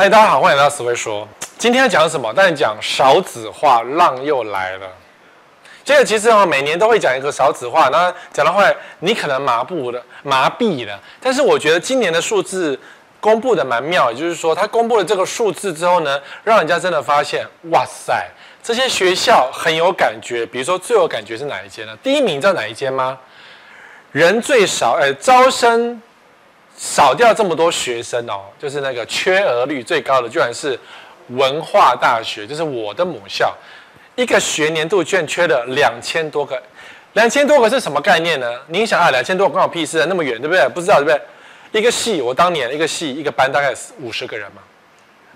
嗨，大家好，欢迎来到思维说。今天要讲什么？但是讲少子化浪又来了。这个其实啊，每年都会讲一个少子化，那讲到后来，你可能麻木了、麻痹了。但是我觉得今年的数字公布的蛮妙，也就是说，他公布了这个数字之后呢，让人家真的发现，哇塞，这些学校很有感觉。比如说最有感觉是哪一间呢？第一名你知道哪一间吗？人最少，呃，招生少掉这么多学生哦，就是那个缺额率最高的，居然是文化大学，就是我的母校，一个学年度居然缺了两千多个，两千多个是什么概念呢？你想啊，两千多个关我屁事啊，那么远，对不对？不知道对不对？一个系，我当年一个系一个班大概五十个人嘛，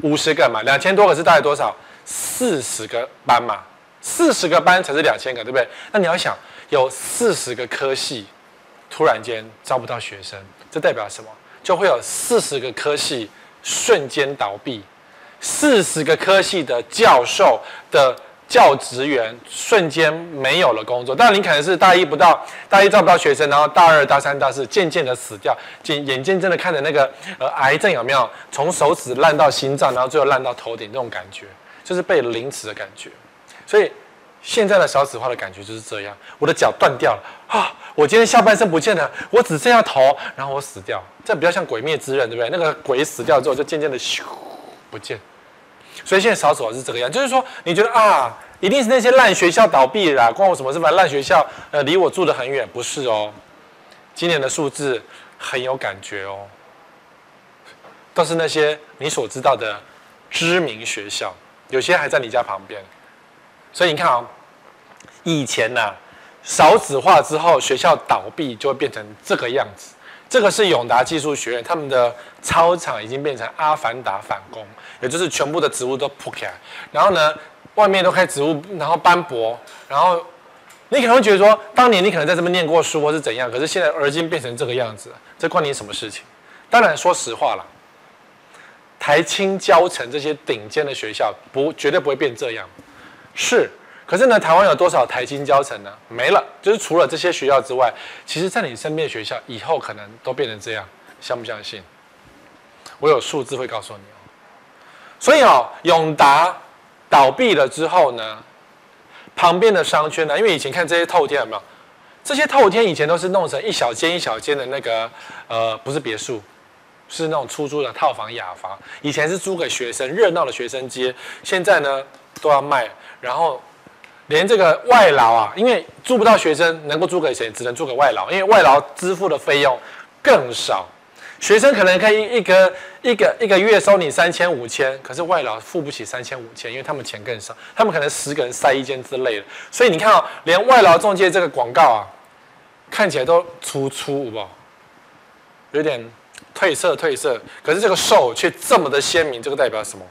五十个嘛，两千多个是大概多少？四十个班嘛，四十个班才是两千个，对不对？那你要想，有四十个科系。突然间招不到学生，这代表什么？就会有四十个科系瞬间倒闭，四十个科系的教授的教职员瞬间没有了工作。当然，你可能是大一不到，大一招不到学生，然后大二、大三、大四渐渐的死掉，眼眼睁睁的看着那个呃癌症有没有从手指烂到心脏，然后最后烂到头顶，这种感觉就是被凌迟的感觉。所以。现在的少子化的感觉就是这样，我的脚断掉了啊！我今天下半身不见了，我只剩下头，然后我死掉。这比较像《鬼灭之刃》，对不对？那个鬼死掉之后，就渐渐的咻不见。所以现在少子化是这个样，就是说你觉得啊，一定是那些烂学校倒闭了，关我什么事？反正烂学校呃离我住得很远，不是哦。今年的数字很有感觉哦，都是那些你所知道的知名学校，有些还在你家旁边。所以你看啊、哦，以前呢、啊，少子化之后，学校倒闭就会变成这个样子。这个是永达技术学院，他们的操场已经变成阿凡达反攻，也就是全部的植物都铺开，然后呢，外面都开植物，然后斑驳，然后你可能会觉得说，当年你可能在这边念过书或是怎样，可是现在而今变成这个样子，这关你什么事情？当然，说实话了，台清交成这些顶尖的学校不绝对不会变这样。是，可是呢，台湾有多少台金交成呢？没了，就是除了这些学校之外，其实在你身边的学校以后可能都变成这样，相不相信？我有数字会告诉你哦。所以哦，永达倒闭了之后呢，旁边的商圈呢，因为以前看这些透天有没有？这些透天以前都是弄成一小间一小间的那个，呃，不是别墅，是那种出租的套房雅房。以前是租给学生，热闹的学生街，现在呢都要卖。然后，连这个外劳啊，因为租不到学生，能够租给谁？只能租给外劳，因为外劳支付的费用更少。学生可能可以一个一个一个月收你三千五千，可是外劳付不起三千五千，因为他们钱更少，他们可能十个人塞一间之类的。所以你看啊、哦，连外劳中介这个广告啊，看起来都粗粗不，有点褪色褪色，可是这个瘦却这么的鲜明，这个代表什么？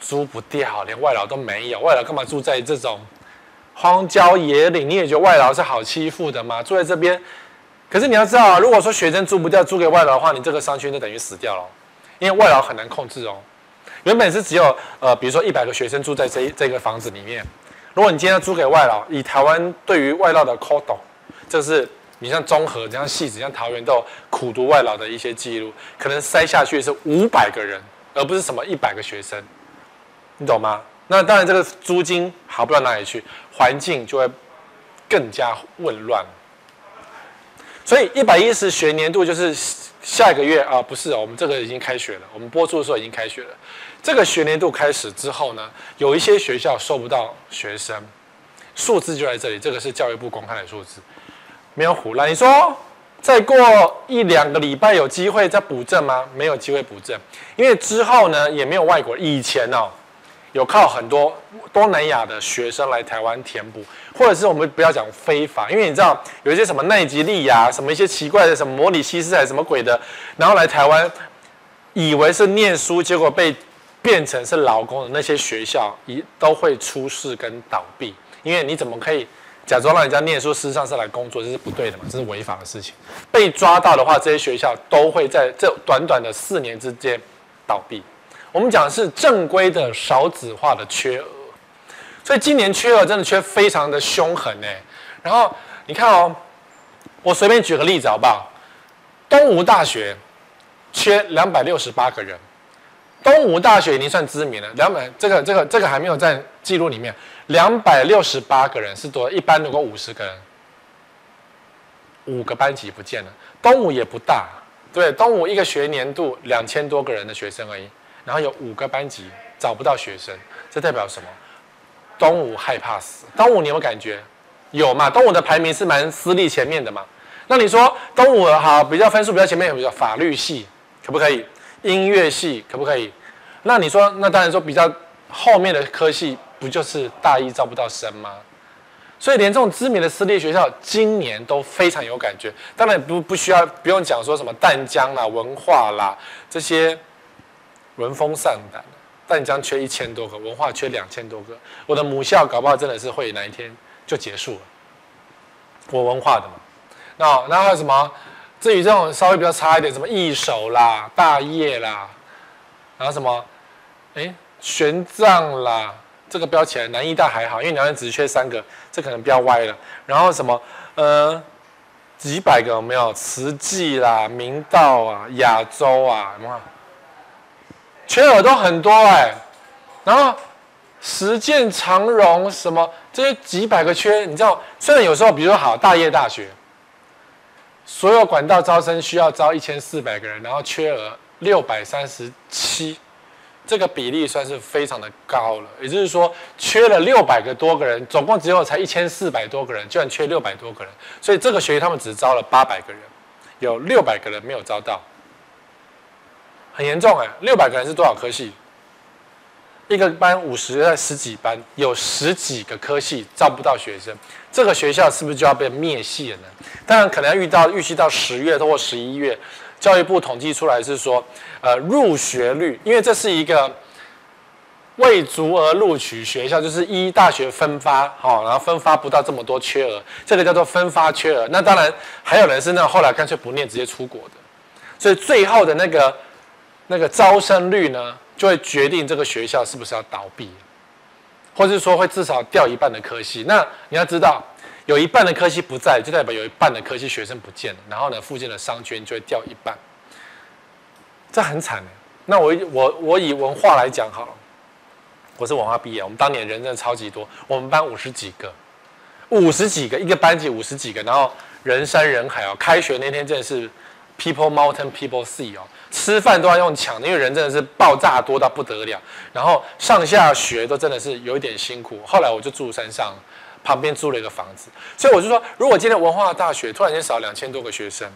租不掉，连外劳都没有。外劳干嘛住在这种荒郊野岭？你也觉得外劳是好欺负的吗？住在这边，可是你要知道啊，如果说学生租不掉，租给外劳的话，你这个商圈就等于死掉了，因为外劳很难控制哦。原本是只有呃，比如说一百个学生住在这这个房子里面，如果你今天要租给外劳，以台湾对于外劳的 code，就是你像中和、像汐止、像桃园都苦读外劳的一些记录，可能塞下去是五百个人，而不是什么一百个学生。你懂吗？那当然，这个租金好不到哪里去，环境就会更加混乱。所以，一百一十学年度就是下一个月啊，不是哦，我们这个已经开学了。我们播出的时候已经开学了。这个学年度开始之后呢，有一些学校收不到学生，数字就在这里。这个是教育部公开的数字，没有胡乱。你说再过一两个礼拜有机会再补正吗？没有机会补正，因为之后呢也没有外国。以前哦。有靠很多东南亚的学生来台湾填补，或者是我们不要讲非法，因为你知道有一些什么奈及利亚，什么一些奇怪的什么摩里西斯还是什么鬼的，然后来台湾，以为是念书，结果被变成是劳工的那些学校，一都会出事跟倒闭。因为你怎么可以假装让人家念书，事实上是来工作，这是不对的嘛，这是违法的事情。被抓到的话，这些学校都会在这短短的四年之间倒闭。我们讲的是正规的少子化的缺额，所以今年缺额真的缺非常的凶狠呢。然后你看哦，我随便举个例子好不好？东吴大学缺两百六十八个人，东吴大学已经算知名了，两百这个这个这个还没有在记录里面，两百六十八个人是多，一般如果五十个人，五个班级不见了。东吴也不大，对，东吴一个学年度两千多个人的学生而已，然后有五个班级找不到学生，这代表什么？东吴害怕死。东吴你有没有感觉？有嘛？东吴的排名是蛮私立前面的嘛。那你说东吴好比较分数比较前面，有没有法律系可不可以？音乐系可不可以？那你说，那当然说比较后面的科系，不就是大一招不到生吗？所以连这种知名的私立学校，今年都非常有感觉。当然不不需要不用讲说什么淡江啦、文化啦这些闻风丧胆。淡江缺一千多个，文化缺两千多个。我的母校搞不好真的是会哪一天就结束了。我文化的嘛，那那还有什么？至于这种稍微比较差一点，什么义守啦、大业啦，然后什么，哎，玄奘啦，这个标起来，南艺大还好，因为两岸只缺三个，这可能标歪了。然后什么，呃，几百个有没有？慈济啦、明道啊、亚洲啊，有没有？缺额都很多哎、然后实践长荣什么这些几百个缺，你知道，虽然有时候比如说好大业大学。所有管道招生需要招一千四百个人，然后缺额六百三十七，这个比例算是非常的高了。也就是说，缺了六百个多个人，总共只有才一千四百多个人，居然缺六百多个人。所以这个学期他们只招了八百个人，有六百个人没有招到，很严重哎！六百个人是多少科系？一个班五十在十几班，有十几个科系招不到学生，这个学校是不是就要被灭系了呢？当然，可能要遇到预期到十月或十一月，教育部统计出来是说，呃，入学率，因为这是一个未足额录取学校，就是一大学分发，好，然后分发不到这么多缺额，这个叫做分发缺额。那当然还有人是那后来干脆不念，直接出国的，所以最后的那个那个招生率呢？就会决定这个学校是不是要倒闭，或者是说会至少掉一半的科系。那你要知道，有一半的科系不在，就代表有一半的科系学生不见了。然后呢，附近的商圈就会掉一半，这很惨。那我我我以文化来讲好了，我是文化毕业，我们当年人真的超级多，我们班五十几个，五十几个一个班级五十几个，然后人山人海哦。开学那天真的是 people mountain people sea 哦。吃饭都要用抢的，因为人真的是爆炸多到不得了。然后上下学都真的是有一点辛苦。后来我就住山上，旁边租了一个房子。所以我就说，如果今天文化大学突然间少两千多个学生，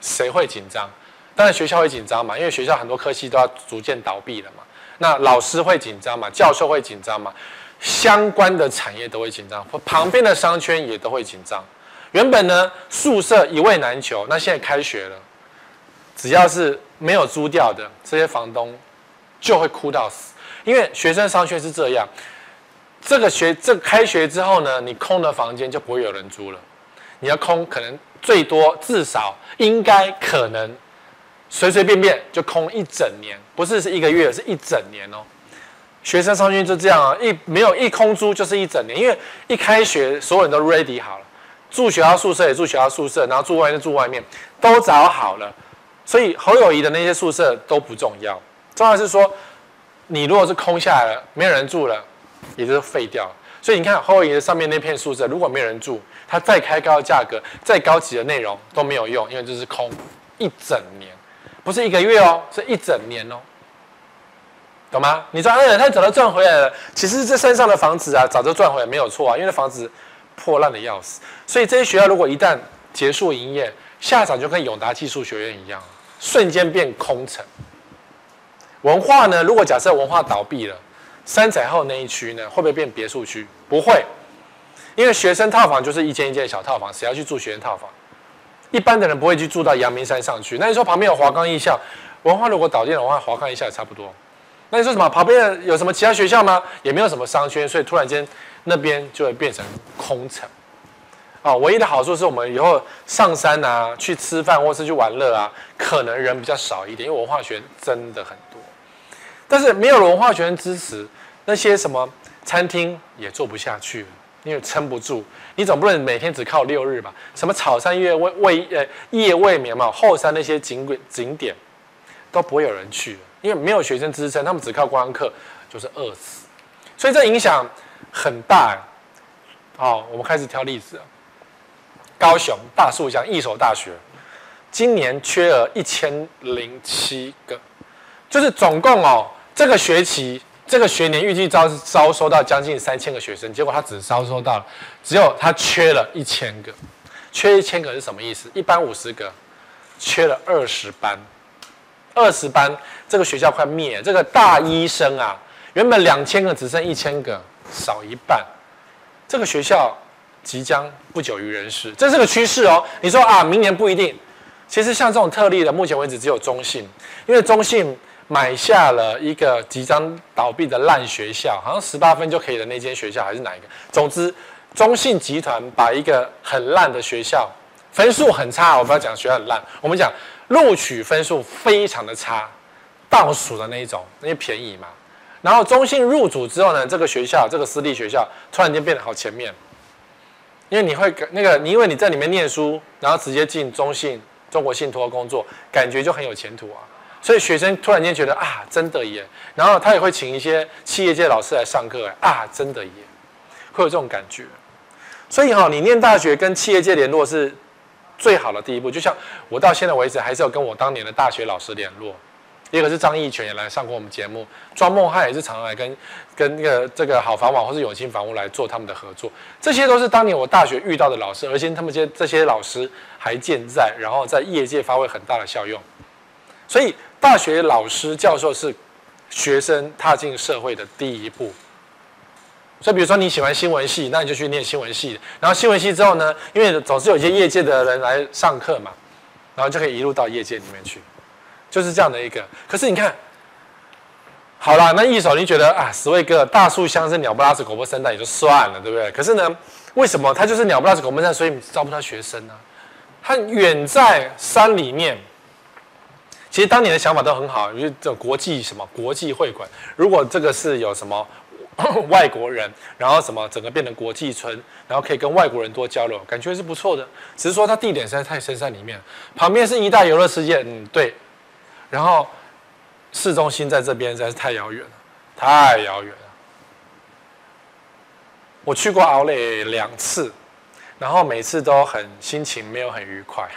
谁会紧张？当然学校会紧张嘛，因为学校很多科系都要逐渐倒闭了嘛。那老师会紧张嘛？教授会紧张嘛？相关的产业都会紧张，旁边的商圈也都会紧张。原本呢，宿舍一位难求，那现在开学了。只要是没有租掉的这些房东，就会哭到死，因为学生商圈是这样，这个学这开学之后呢，你空的房间就不会有人租了，你要空可能最多至少应该可能随随便便就空一整年，不是是一个月，是一整年哦。学生商圈就这样啊，一没有一空租就是一整年，因为一开学所有人都 ready 好了，住学校宿舍也住学校宿舍，然后住外面住外面，都找好了。所以侯友谊的那些宿舍都不重要，重要是说，你如果是空下来了，没有人住了，也就是废掉。所以你看侯友谊的上面那片宿舍，如果没有人住，它再开高的价格，再高级的内容都没有用，因为这是空一整年，不是一个月哦，是一整年哦，懂吗？你说哎，他早就赚回来了，其实这山上的房子啊，早就赚回来没有错啊，因为房子破烂的要死。所以这些学校如果一旦结束营业，下场就跟永达技术学院一样。瞬间变空城。文化呢？如果假设文化倒闭了，三彩后那一区呢，会不会变别墅区？不会，因为学生套房就是一间一间小套房，谁要去住学生套房？一般的人不会去住到阳明山上去。那你说旁边有华冈艺校，文化如果倒闭的话，华冈艺校也差不多。那你说什么？旁边有什么其他学校吗？也没有什么商圈，所以突然间那边就会变成空城。啊，唯一的好处是我们以后上山啊，去吃饭或是去玩乐啊，可能人比较少一点，因为文化学真的很多。但是没有文化学生支持，那些什么餐厅也做不下去，因为撑不住。你总不能每天只靠六日吧？什么草山夜未未呃夜未眠嘛，后山那些景景点，都不会有人去，因为没有学生支撑，他们只靠观光客就是饿死，所以这影响很大。好，我们开始挑例子。高雄大树乡一所大学，今年缺额一千零七个，就是总共哦，这个学期这个学年预计招招收到将近三千个学生，结果他只招收到了，只有他缺了一千个，缺一千个是什么意思？一班五十个，缺了二十班，二十班这个学校快灭，这个大医生啊，原本两千个只剩一千个，少一半，这个学校。即将不久于人世，这是个趋势哦。你说啊，明年不一定。其实像这种特例的，目前为止只有中信，因为中信买下了一个即将倒闭的烂学校，好像十八分就可以的那间学校，还是哪一个？总之，中信集团把一个很烂的学校，分数很差，我不要讲学校很烂，我们讲录取分数非常的差，倒数的那一种，因为便宜嘛。然后中信入主之后呢，这个学校，这个私立学校突然间变得好前面。因为你会那个，你因为你在里面念书，然后直接进中信、中国信托工作，感觉就很有前途啊。所以学生突然间觉得啊，真的耶。然后他也会请一些企业界老师来上课，啊，真的耶，会有这种感觉。所以哈，你念大学跟企业界联络是最好的第一步。就像我到现在为止，还是要跟我当年的大学老师联络。一个是张义全也来上过我们节目，庄梦汉也是常来跟跟那个这个好房网或是永庆房屋来做他们的合作，这些都是当年我大学遇到的老师，而且他们这这些老师还健在，然后在业界发挥很大的效用。所以大学老师教授是学生踏进社会的第一步。所以比如说你喜欢新闻系，那你就去念新闻系，然后新闻系之后呢，因为总是有一些业界的人来上课嘛，然后就可以一路到业界里面去。就是这样的一个，可是你看，好啦，那一手你觉得啊，十位哥大树乡是鸟不拉屎狗不生蛋也就算了，对不对？可是呢，为什么他就是鸟不拉屎狗不生蛋，所以招不到学生呢？他远在山里面，其实当年的想法都很好，因为这国际什么国际会馆，如果这个是有什么 外国人，然后什么整个变成国际村，然后可以跟外国人多交流，感觉是不错的。只是说它地点实在太深山里面，旁边是一大游乐世界，嗯，对。然后市中心在这边实在是太遥远了，太遥远了。我去过奥莱两次，然后每次都很心情没有很愉快，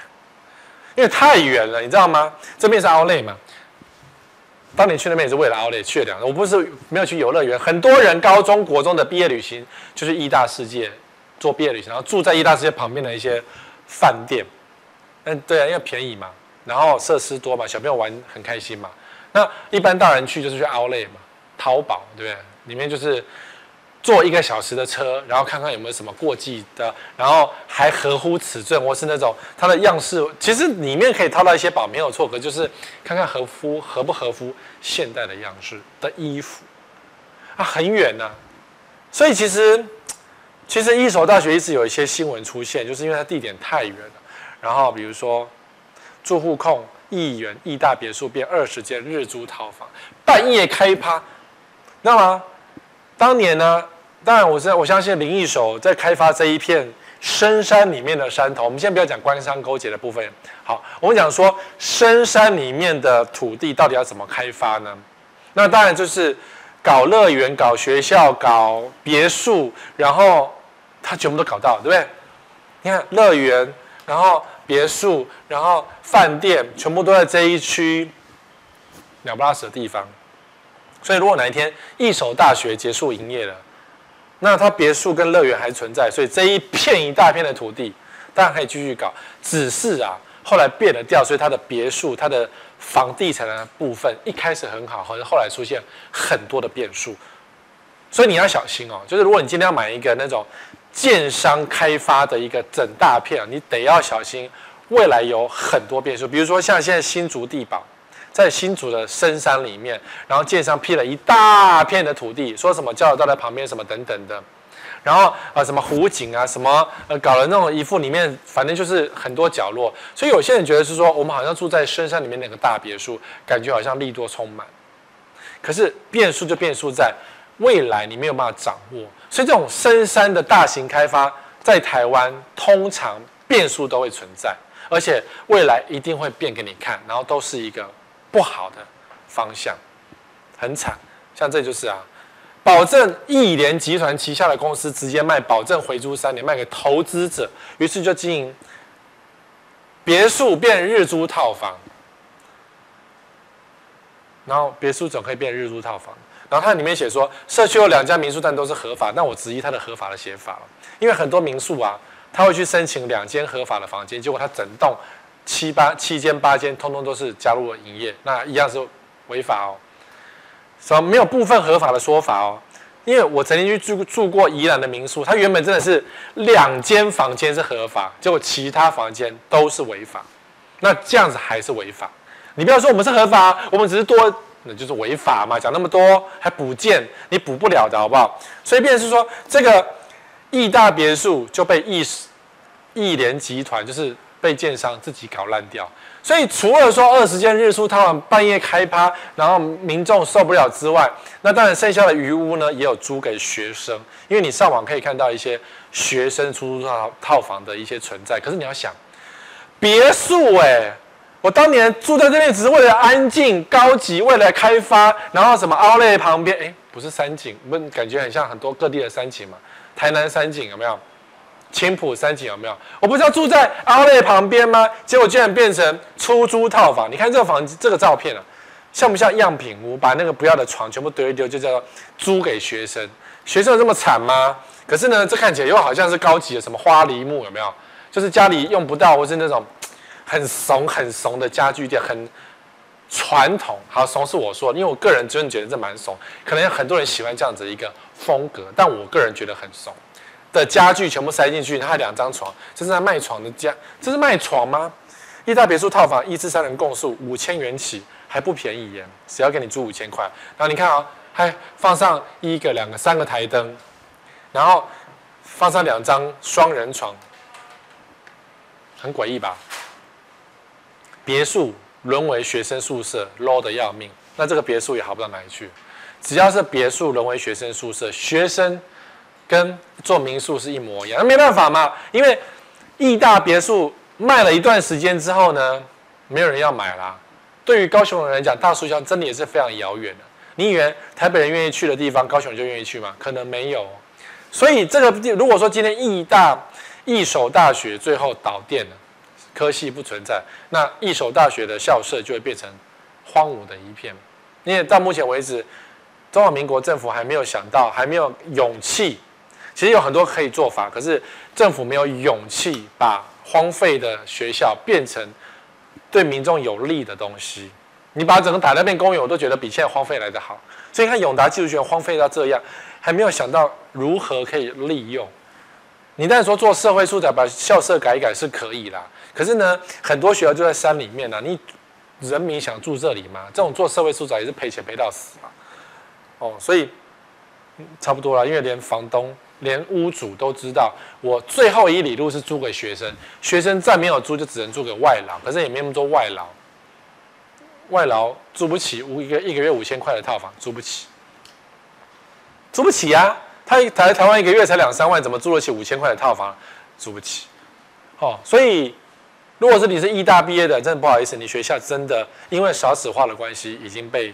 因为太远了，你知道吗？这边是奥莱嘛。当年去那边也是为了奥莱去了两次，我不是没有去游乐园。很多人高中国中的毕业旅行就是义大世界做毕业旅行，然后住在义大世界旁边的一些饭店。嗯，对啊，因为便宜嘛。然后设施多嘛，小朋友玩很开心嘛。那一般大人去就是去 Outlet 嘛，淘宝对不对？里面就是坐一个小时的车，然后看看有没有什么过季的，然后还合乎尺寸，或是那种它的样式，其实里面可以淘到一些宝，没有错。可就是看看合乎合不合乎现代的样式的衣服啊，很远呐、啊。所以其实其实一所大学一直有一些新闻出现，就是因为它地点太远了。然后比如说。住户控一元义大别墅变二十间日租套房，半夜开趴，那么当年呢？当然，我是我相信林义守在开发这一片深山里面的山头。我们先不要讲官商勾结的部分，好，我们讲说深山里面的土地到底要怎么开发呢？那当然就是搞乐园、搞学校、搞别墅，然后他全部都搞到，对不对？你看乐园，然后。别墅，然后饭店，全部都在这一区鸟不拉屎的地方。所以，如果哪一天义守大学结束营业了，那它别墅跟乐园还存在，所以这一片一大片的土地当然可以继续搞。只是啊，后来变了调，所以它的别墅、它的房地产的部分一开始很好，好像后来出现很多的变数。所以你要小心哦，就是如果你今天要买一个那种。建商开发的一个整大片，你得要小心，未来有很多变数。比如说像现在新竹地堡，在新竹的深山里面，然后建商批了一大片的土地，说什么交流道在旁边什么等等的，然后呃什么湖景啊什么呃搞了那种一副里面，反正就是很多角落。所以有些人觉得是说，我们好像住在深山里面那个大别墅，感觉好像利多充满。可是变数就变数在未来，你没有办法掌握。所以这种深山的大型开发，在台湾通常变数都会存在，而且未来一定会变给你看，然后都是一个不好的方向，很惨。像这就是啊，保证亿联集团旗下的公司直接卖保证回租三年，卖给投资者，于是就经营别墅变日租套房，然后别墅总可以变日租套房。然后它里面写说，社区有两家民宿，但都是合法。那我质疑它的合法的写法了，因为很多民宿啊，他会去申请两间合法的房间，结果他整栋七八七间八间，通通都是加入了营业，那一样是违法哦。什么没有部分合法的说法哦？因为我曾经去住住过宜兰的民宿，它原本真的是两间房间是合法，结果其他房间都是违法。那这样子还是违法？你不要说我们是合法，我们只是多。那就是违法嘛，讲那么多还补建，你补不了的好不好？所以便是说，这个亿大别墅就被亿亿联集团就是被建商自己搞烂掉。所以除了说二十间日出套房半夜开趴，然后民众受不了之外，那当然剩下的余屋呢，也有租给学生，因为你上网可以看到一些学生出租套套房的一些存在。可是你要想，别墅哎、我当年住在这边，只是为了安静、高级，为了开发，然后什么奥莱旁边，哎，不是山景，不感觉很像很多各地的山景嘛？台南山景有没有？青埔山景有没有？我不是要住在奥莱旁边吗？结果居然变成出租套房。你看这个房子，这个照片啊，像不像样品屋？把那个不要的床全部丢一丢，就叫做租给学生。学生有这么惨吗？可是呢，这看起来又好像是高级的什么花梨木有没有？就是家里用不到，或是那种。很怂很怂的家具店，很传统。好，怂是我说，因为我个人真的觉得这蛮怂，可能有很多人喜欢这样子一个风格，但我个人觉得很怂的家具全部塞进去，它两张床，这是在卖床的家，这是卖床吗？一大别墅套房一至三人共宿，五千元起，还不便宜耶，只要给你租五千块。然后你看啊、哦，还放上一个、两个、三个台灯，然后放上两张双人床，很诡异吧？别墅沦为学生宿舍，low 的要命。那这个别墅也好不到哪里去。只要是别墅沦为学生宿舍，学生跟做民宿是一模一样。那没办法嘛，因为亿大别墅卖了一段时间之后呢，没有人要买啦。对于高雄人来讲，大树乡真的也是非常遥远的。你以为台北人愿意去的地方，高雄就愿意去吗？可能没有。所以这个如果说今天亿大一所大学最后倒店了。科系不存在，那一所大学的校舍就会变成荒芜的一片。因为到目前为止，中华民国政府还没有想到，还没有勇气。其实有很多可以做法，可是政府没有勇气把荒废的学校变成对民众有利的东西。你把整个打掉变公园，我都觉得比现在荒废来得好。所以看永达技术学院荒废到这样，还没有想到如何可以利用。你但是说做社会住宅，把校舍改一改是可以啦。可是呢，很多学校就在山里面呢、啊。你人民想住这里吗？这种做社会住宅也是赔钱赔到死嘛。哦，所以差不多了，因为连房东、连屋主都知道，我最后一里路是租给学生，学生再没有租就只能租给外劳。可是也没那么多外劳，外劳租不起五一个一个月五千块的套房，租不起，租不起呀、啊。他台台湾一个月才两三万，怎么租得起五千块的套房？租不起。哦，所以。如果是你是艺大毕业的，真的不好意思，你学校真的因为少子化的关系，已经被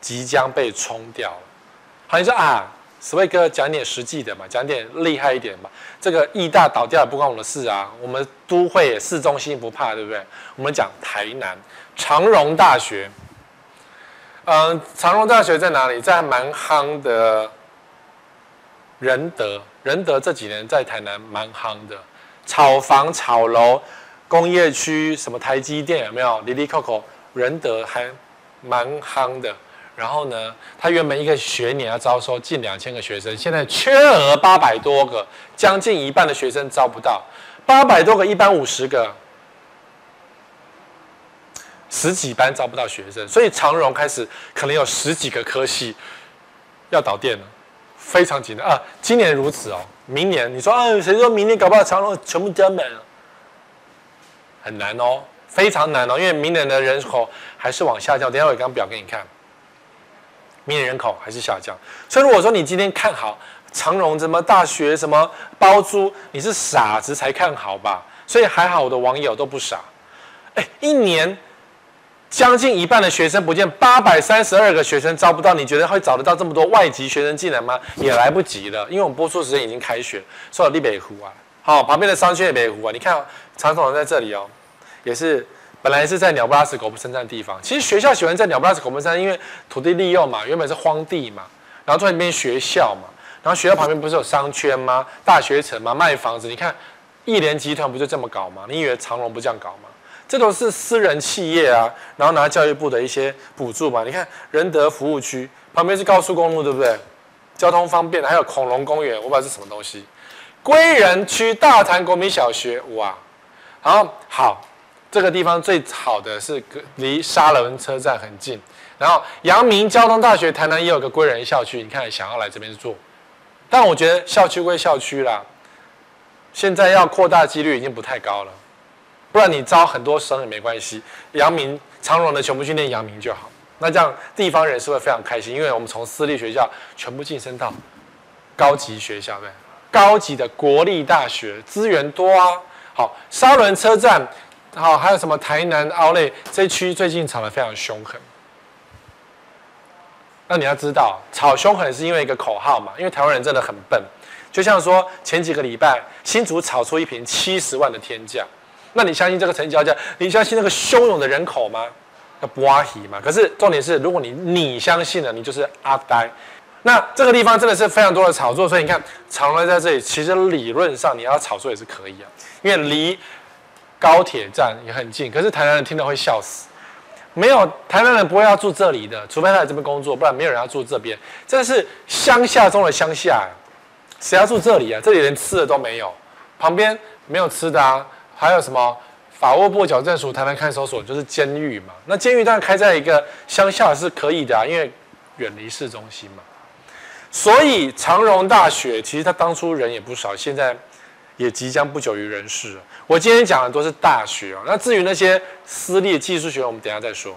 即将被冲掉了。好，你说啊，史威哥讲点实际的嘛，讲点厉害一点嘛。这个艺大倒掉也不关我的事啊，我们都会市中心不怕，对不对？我们讲台南长荣大学。嗯，长荣大学在哪里？在蛮夯的仁德，仁德这几年在台南蛮夯的，炒房炒楼。工业区什么台积电有没有？？Lili Coco，仁德还蛮夯的。然后呢，他原本一个学年要招收近两千个学生，现在缺额八百多个，将近一半的学生招不到。八百多个，一班五十个，十几班招不到学生，所以长荣开始可能有十几个科系要倒店了，非常紧张啊！今年如此哦，明年你说啊，谁说明年搞不好长荣全部加满了？很难哦，非常难哦，因为明年的人口还是往下降。等下我有张表给你看，明年人口还是下降。所以如果说你今天看好长荣什么大学什么包租，你是傻子才看好吧？所以还好我的网友都不傻。哎，一年将近一半的学生不见，八百三十二个学生招不到，你觉得会找得到这么多外籍学生进来吗？也来不及了，因为我们播出时间已经开学，说到立北湖啊，好，旁边的商圈也北湖啊，你看长筒在这里哦，也是本来是在鸟不拉屎狗不生站的地方，其实学校喜欢在鸟不拉屎狗不生站，因为土地利用嘛，原本是荒地嘛，然后在那边学校嘛，然后学校旁边不是有商圈吗？大学城嘛，卖房子，你看亿联集团不就这么搞吗？你以为长隆不这样搞吗？这都是私人企业啊，然后拿教育部的一些补助嘛。你看仁德服务区旁边是高速公路，对不对？交通方便，还有恐龙公园，我不知道是什么东西。归仁区大潭国民小学，哇，好好，这个地方最好的是离沙仑车站很近。然后阳明交通大学台南也有个归仁校区，你看想要来这边做，但我觉得校区归校区啦，现在要扩大几率已经不太高了。不然你招很多生也没关系，阳明长荣的全部训练阳明就好。那这样地方人是会非常开心，因为我们从私立学校全部晋升到高级学校，对，高级的国立大学资源多啊。好，沙仑车站，好，还有什么台南奥莱这区最近吵得非常凶狠。那你要知道，吵凶狠是因为一个口号嘛，因为台湾人真的很笨。就像说前几个礼拜新竹炒出一瓶七十万的天价。那你相信这个成交价？你相信那个汹涌的人口吗？要不阿喜嘛？可是重点是，如果你你相信了，你就是阿呆。那这个地方真的是非常多的炒作，所以你看长荣在这里，其实理论上你要炒作也是可以啊，因为离高铁站也很近。可是台南人听到会笑死，没有台南人不会要住这里的，除非他在这边工作，不然没有人要住这边。这是乡下中的乡下，谁要住这里啊？这里连吃的都没有，旁边没有吃的啊。还有什么法务部矫正署、台南看守所，就是监狱嘛。那监狱当然开在一个乡下是可以的啊，因为远离市中心嘛。所以长荣大学其实他当初人也不少，现在也即将不久于人世。我今天讲的都是大学啊，那至于那些私立技术学院，我们等下再说。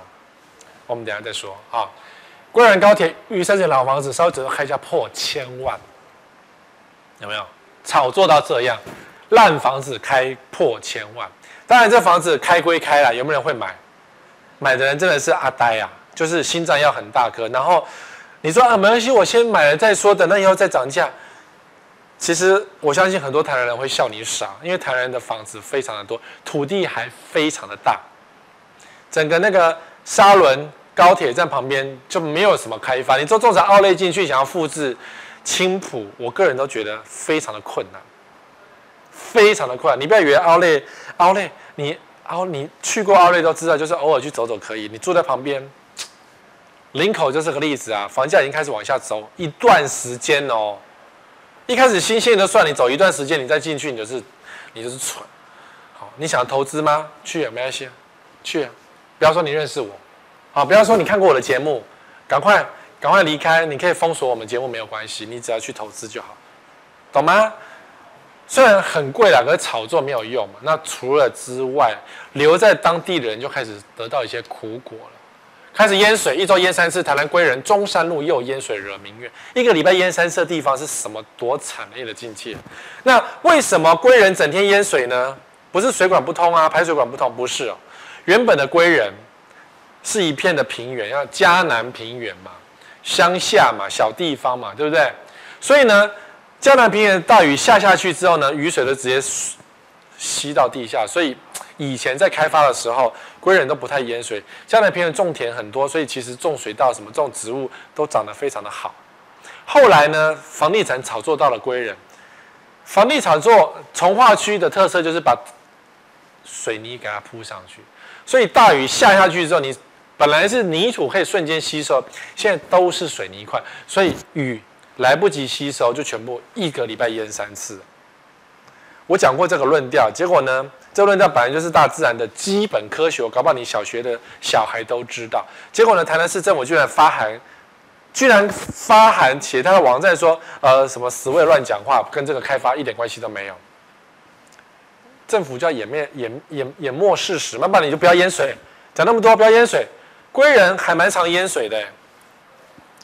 我们等下再说啊。归仁高铁玉山这老房子，稍微只能开价破千万，有没有？炒作到这样。烂房子开破千万，当然这房子开归开了，有没有人会买？买的人真的是阿呆啊，就是心脏要很大颗。然后你说啊，没关系，我先买了再说，等到以后再涨价。其实我相信很多台南人会笑你傻，因为台南的房子非常的多，土地还非常的大。整个那个沙仑高铁站旁边就没有什么开发，你做中产奥莱进去想要复制青埔，我个人都觉得非常的困难。非常的困难，你不要以为奥莱，奥莱，你奥你去过奥莱都知道，就是偶尔去走走可以。你住在旁边，林口就是个例子啊，房价已经开始往下走一段时间哦。一开始新鲜的算，你走一段时间，你再进去，你就是你就是蠢。好，你想投资吗？去啊，没关系，去啊。不要说你认识我，好，不要说你看过我的节目，赶快赶快离开。你可以封锁我们节目没有关系，你只要去投资就好，懂吗？虽然很贵啦，可是炒作没有用嘛。那除了之外，留在当地的人就开始得到一些苦果，开始淹水，一周淹三次。台南归人中山路又淹水，惹民怨。一个礼拜淹三次的地方是什么多惨烈的境界？那为什么归人整天淹水呢？不是水管不通啊，排水管不通，不是哦。原本的归人是一片的平原，要嘉南平原嘛，乡下嘛，小地方嘛，对不对？所以呢。嘉南平原大雨下下去之后呢，雨水都直接吸到地下，所以以前在开发的时候，归人都不太淹水。嘉南平原种田很多，所以其实种水稻什么种植物都长得非常的好。后来呢，房地产炒作到了归仁，房地产做从化区的特色就是把水泥给它铺上去，所以大雨下下去之后，你本来是泥土可以瞬间吸收，现在都是水泥块，所以雨。来不及吸收，就全部一个礼拜淹三次。我讲过这个论调，结果呢，这个论调本来就是大自然的基本科学，搞不好你小学的小孩都知道。结果呢，台南市政府居然发函，居然发函写他的网站说，呃，什么死位乱讲话，跟这个开发一点关系都没有。政府就要掩面掩掩掩没事实，那不然你就不要淹水，讲那么多不要淹水。归仁还蛮常淹水的，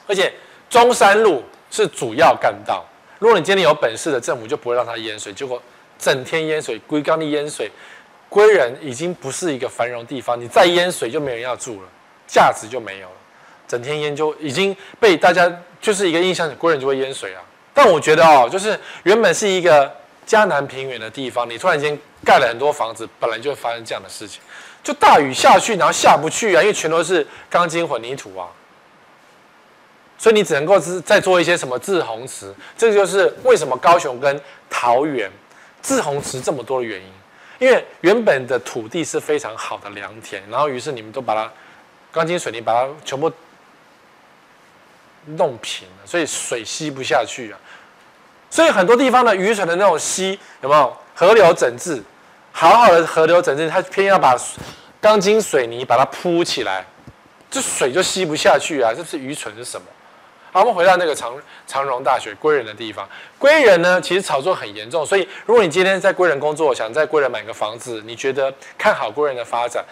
而且中山路。是主要干道。如果你今天有本事的，政府就不会让它淹水。结果整天淹水，龟缸里淹水，归人已经不是一个繁荣地方，你再淹水就没人要住了，价值就没有了，整天淹就已经被大家就是一个印象，归人就会淹水啊。但我觉得哦，就是原本是一个嘉南平原的地方，你突然间盖了很多房子，本来就会发生这样的事情，就大雨下去，然后下不去啊，因为全都是钢筋混凝土啊，所以你只能够是再做一些什么滞洪池，这就是为什么高雄跟桃园滞洪池这么多的原因。因为原本的土地是非常好的良田，然后于是你们都把它钢筋水泥把它全部弄平了，所以水吸不下去啊。所以很多地方的愚蠢的那种溪有没有河流整治？好好的河流整治，它偏要把钢筋水泥把它铺起来，这水就吸不下去啊！这是愚蠢是什么？好，我们回到那个长长荣大学归仁的地方。归仁呢，其实炒作很严重，所以如果你今天在归仁工作，想在归仁买个房子，你觉得看好归仁的发展，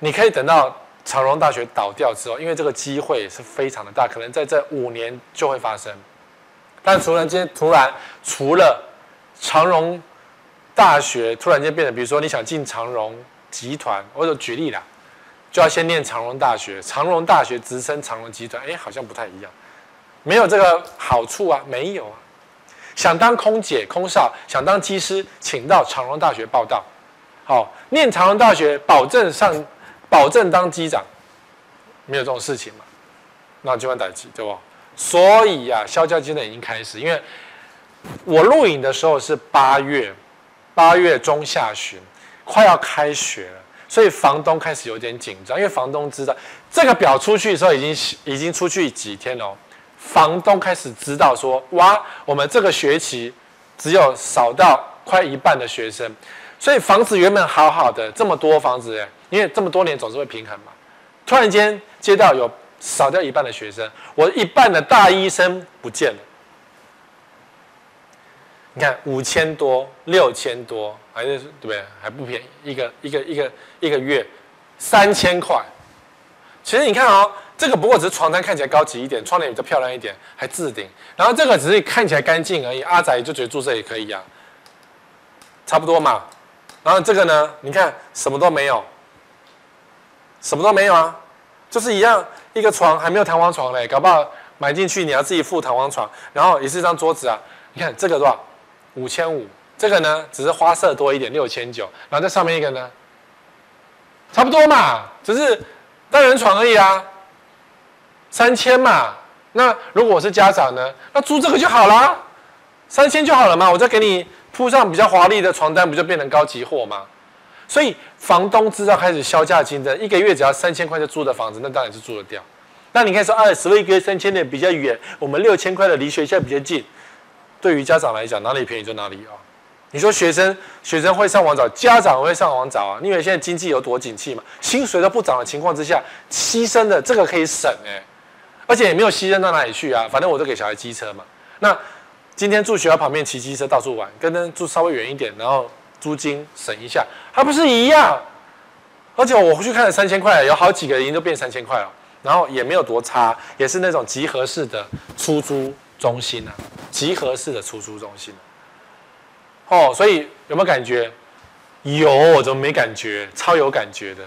你可以等到长荣大学倒掉之后，因为这个机会是非常的大，可能在这五年就会发生。但突然间，突然除了长荣大学突然间变得，比如说你想进长荣集团，我就举例啦，就要先念长荣大学，长荣大学直升长荣集团，哎，好像不太一样。没有这个好处啊，没有啊。想当空姐、空少，想当机师，请到长荣大学报到。好，念长荣大学，保证上，保证当机长，没有这种事情嘛？那就问代机，对不？所以呀、啊，销价今天已经开始，因为我录影的时候是八月，八月中下旬，快要开学了，所以房东开始有点紧张，因为房东知道这个表出去的时候已经已经出去几天了。房东开始知道说，哇，我们这个学期只有少到快一半的学生，所以房子原本好好的这么多房子，因为这么多年总是会平衡嘛，突然间接到有少掉一半的学生，我一半的大医生不见了。你看五千多、六千多，还是对不对？还不便宜，一个一个一个一个月三千块。其实你看哦。这个不过只是床单看起来高级一点，窗帘比较漂亮一点，还置顶。然后这个只是看起来干净而已，阿宅就觉得住这也可以啊，差不多嘛。然后这个呢，你看什么都没有，什么都没有啊，就是一样一个床还没有弹簧床嘞，搞不好买进去你要自己付弹簧床，然后也是一张桌子啊。你看这个多少？五千五。这个呢只是花色多一点，六千九。然后这上面一个呢，差不多嘛，只是单人床而已啊。三千嘛，那如果我是家长呢？那租这个就好啦，三千就好了嘛。我再给你铺上比较华丽的床单，不就变成高级货吗？所以房东知道开始削价竞争，一个月只要三千块就租的房子，那当然是租得掉。那你可以说，啊，十位一个月三千的比较远，我们六千块的离学校比较近。对于家长来讲，哪里便宜就哪里啊。你说学生学生会上网找，家长会上网找啊？你以为现在经济有多景气嘛？薪水都不涨的情况之下，牺牲的这个可以省哎、而且也没有牺牲到哪里去啊，反正我都给小孩机车嘛。那今天住学校旁边骑机车到处玩，跟住稍微远一点，然后租金省一下，还不是一样？而且我回去看了三千块，有好几个人都变三千块了，然后也没有多差，也是那种集合式的出租中心啊，集合式的出租中心。哦，所以有没有感觉？有，我怎么没感觉？超有感觉的。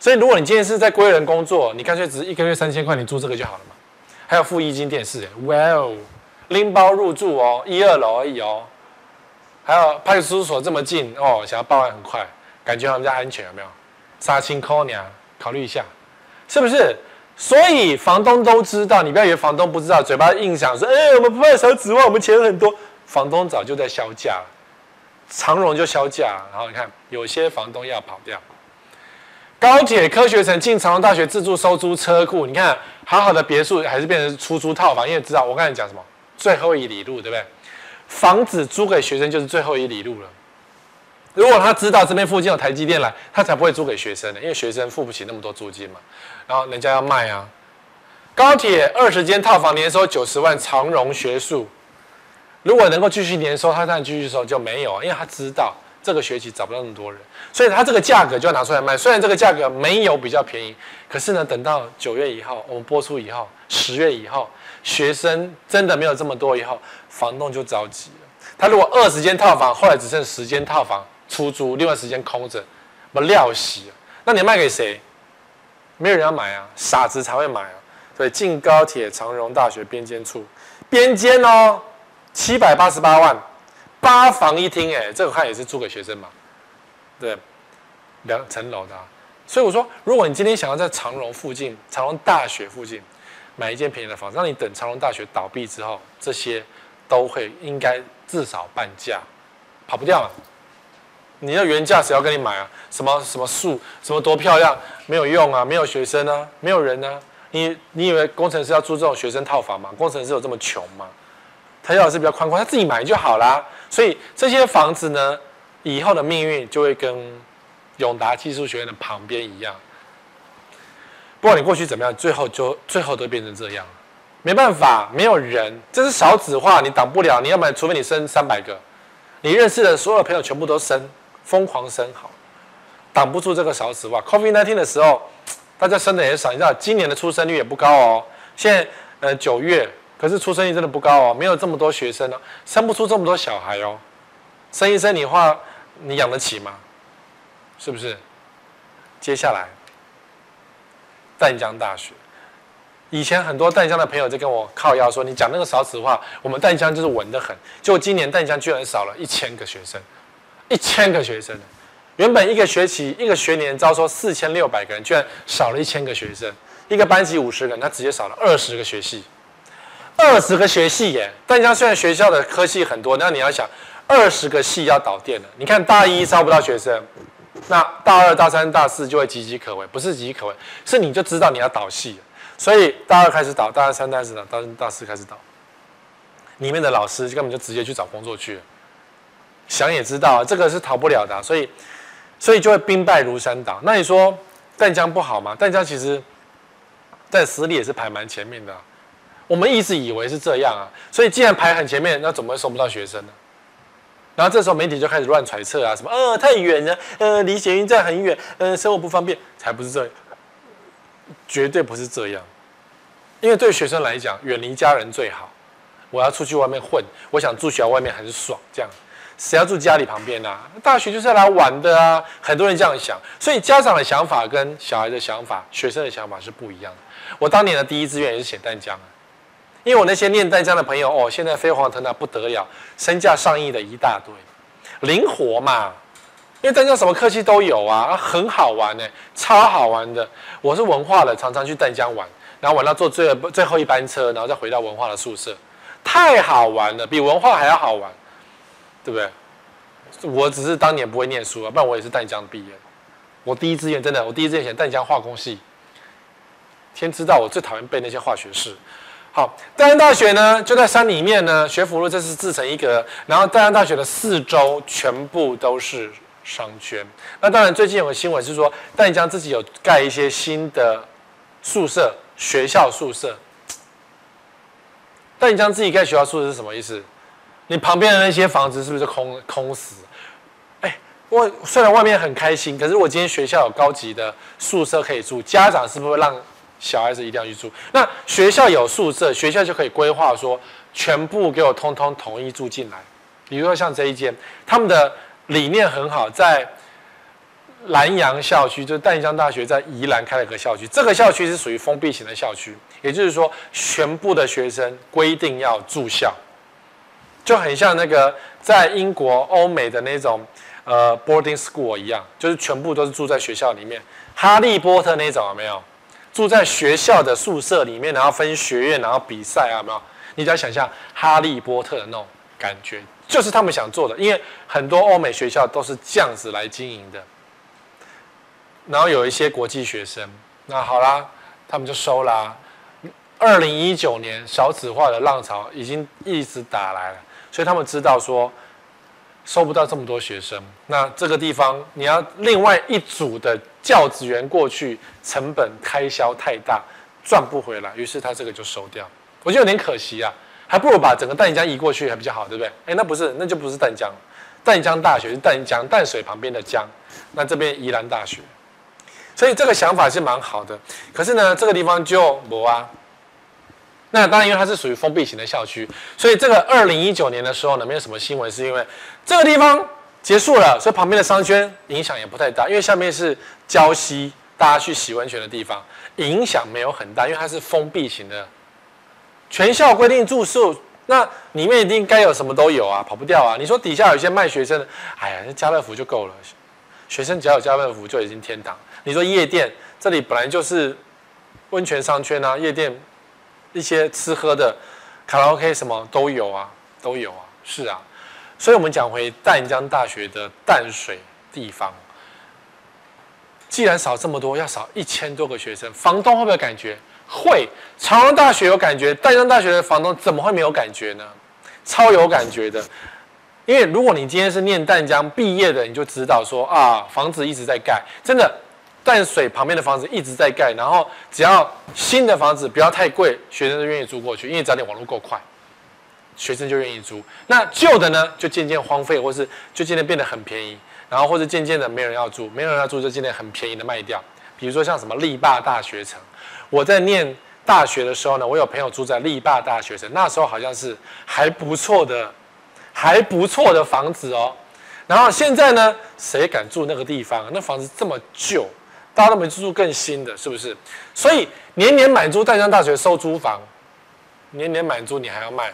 所以，如果你今天是在归仁工作，你干脆只一个月三千块，你租这个就好了嘛。还有付一金电视，哇哦，拎包入住哦，一二楼而已哦。还有派出所这么近哦，想要报案很快，感觉他们家安全有没有？杀青扣娘，考虑一下，是不是？所以房东都知道，你不要以为房东不知道，嘴巴硬想说，哎、我们不卖少子化，我们钱很多。房东早就在削价，长荣就削价，然后你看有些房东要跑掉。高铁科学城进长荣大学自助收租车库，你看好好的别墅还是变成出租套房，因为知道我刚才讲什么最后一里路，对不对？房子租给学生就是最后一里路了。如果他知道这边附近有台积电来，他才不会租给学生的，因为学生付不起那么多租金嘛。然后人家要卖啊。高铁二十间套房年收九十万，长荣学术如果能够继续年收，他当然继续收就没有，因为他知道。这个学期找不到那么多人，所以他这个价格就要拿出来卖。虽然这个价格没有比较便宜，可是呢，等到九月以后，我们播出以后，十月以后，学生真的没有这么多以后，房东就着急了。他如果二十间套房，后来只剩十间套房，出租，另外十间空着，不料洗，那你卖给谁？没有人要买啊，傻子才会买啊。所以进高铁长荣大学边间处，边间哦，七百八十八万，八房一厅，哎，这个看也是租给学生嘛，对，两层楼的。所以我说，如果你今天想要在长荣附近、长荣大学附近买一间便宜的房子，那你等长荣大学倒闭之后，这些都会应该至少半价，跑不掉了。你要原价谁要跟你买啊？什么什么树，什么多漂亮，没有用啊，没有学生啊，没有人啊。你你以为工程师要租这种学生套房吗？工程师有这么穷吗？他要的是比较宽阔，他自己买就好啦。所以这些房子呢，以后的命运就会跟永达技术学院的旁边一样。不管你过去怎么样，最后就最后都变成这样。没办法，没有人，这是少子化，你挡不了。你要买，除非你生三百个，你认识的所有朋友全部都生，疯狂生好，挡不住这个少子化。COVID-19 的时候。大家生的也少，你知道今年的出生率也不高哦。现在呃九月，可是出生率真的不高哦，没有这么多学生哦，生不出这么多小孩哦。生一生你话，你养得起吗？是不是？接下来，淡江大学，以前很多淡江的朋友就跟我靠腰说，你讲那个少子化，我们淡江就是稳得很。结果今年淡江居然少了一千个学生，一千个学生。原本一个学期一个学年招收四千六百个人，居然少了一千个学生。一个班级五十个人，他直接少了二十个学系，二十个学系耶！淡江虽然学校的科系很多，那你要想，二十个系要导电了。你看大一招不到学生，那大二、大三、大四就会岌岌可危，不是岌岌可危，是你就知道你要导系。所以大二开始导，大二、三开始导，大三、大四开始导，里面的老师根本就直接去找工作去了。想也知道，这个是逃不了的，所以。所以就会兵败如山倒。那你说淡江不好吗？淡江其实，在实力也是排蛮前面的。我们一直以为是这样啊。所以既然排很前面，那怎么会收不到学生呢？然后这时候媒体就开始乱揣测啊，什么呃太远了，呃离捷运站很远，呃生活不方便，才不是这样，绝对不是这样。因为对学生来讲，远离家人最好。我要出去外面混，我想住学校外面很爽，这样。谁要住家里旁边啊？大学就是要来玩的啊！很多人这样想，所以家长的想法跟小孩的想法、学生的想法是不一样的。我当年的第一志愿也是写淡江啊，因为我那些念淡江的朋友哦，现在飞黄腾达不得了，身价上亿的一大堆，灵活嘛。因为淡江什么科系都有啊，很好玩呢，超好玩的。我是文化的，常常去淡江玩，然后晚上坐最最后一班车，然后再回到文化的宿舍，太好玩了，比文化还要好玩。对不对？我只是当年不会念书啊，不然我也是淡江毕业。我第一志愿真的，我第一志愿选淡江化工系。天知道我最讨厌背那些化学式。好，淡江大学呢就在山里面呢，学府路这是自成一格，然后淡江大学的四周全部都是商圈。那当然最近有个新闻是说，淡江自己有盖一些新的宿舍，学校宿舍。淡江自己盖学校宿舍是什么意思？你旁边的那些房子是不是空空死？哎，我虽然外面很开心，可是我今天学校有高级的宿舍可以住，家长是不是会让小孩子一定要去住？那学校有宿舍，学校就可以规划说，全部给我通通统一住进来。比如说像这一间，他们的理念很好，在南阳校区，就是淡江大学在宜兰开了个校区，这个校区是属于封闭型的校区，也就是说，全部的学生规定要住校。就很像那个在英国、欧美的那种呃 boarding school 一样，就是全部都是住在学校里面。哈利波特那种有没有？住在学校的宿舍里面，然后分学院，然后比赛啊，没有？你只要想象哈利波特的那种感觉，就是他们想做的。因为很多欧美学校都是这样子来经营的。然后有一些国际学生，那好啦，他们就收啦。二零一九年少子化的浪潮已经一直打来了。所以他们知道说，收不到这么多学生，那这个地方你要另外一组的教职员过去，成本开销太大，赚不回来。于是他这个就收掉，我觉得有点可惜啊，还不如把整个淡江移过去还比较好，对不对？哎，那不是，那就不是淡江，淡江大学是淡江淡水旁边的江，那这边宜兰大学，所以这个想法是蛮好的。可是呢，这个地方就没啊。那当然，因为它是属于封闭型的校区，所以这个二零一九年的时候呢，没有什么新闻，是因为这个地方结束了，所以旁边的商圈影响也不太大，因为下面是礁溪，大家去洗温泉的地方，影响没有很大，因为它是封闭型的。全校规定住宿，那里面一定该有什么都有啊，跑不掉啊。你说底下有些卖学生的，哎呀，那家乐福就够了，学生只要有家乐福就已经天堂。你说夜店，这里本来就是温泉商圈啊，夜店一些吃喝的，卡拉 OK 什么都有啊，都有啊，是啊。所以，我们讲回淡江大学的淡水地方，既然少这么多，要少一千多个学生，房东会不会感觉？会。长荣大学有感觉，淡江大学的房东怎么会没有感觉呢？超有感觉的。因为如果你今天是念淡江毕业的，你就知道说啊，房子一直在盖，真的，淡水旁边的房子一直在盖，然后只要新的房子不要太贵，学生都愿意租过去，因为只要你网络够快。学生就愿意租，那旧的呢，就渐渐荒废，或是就渐渐变得很便宜，然后或者渐渐的没人要住，没人要住就渐渐很便宜的卖掉。比如说像什么力霸大学城，我在念大学的时候呢，我有朋友住在力霸大学城，那时候好像是还不错的，还不错的房子哦。然后现在呢，谁敢住那个地方？那房子这么旧，大家都没住更新的，是不是？所以年年满租淡江大学收租房，年年满租你还要卖。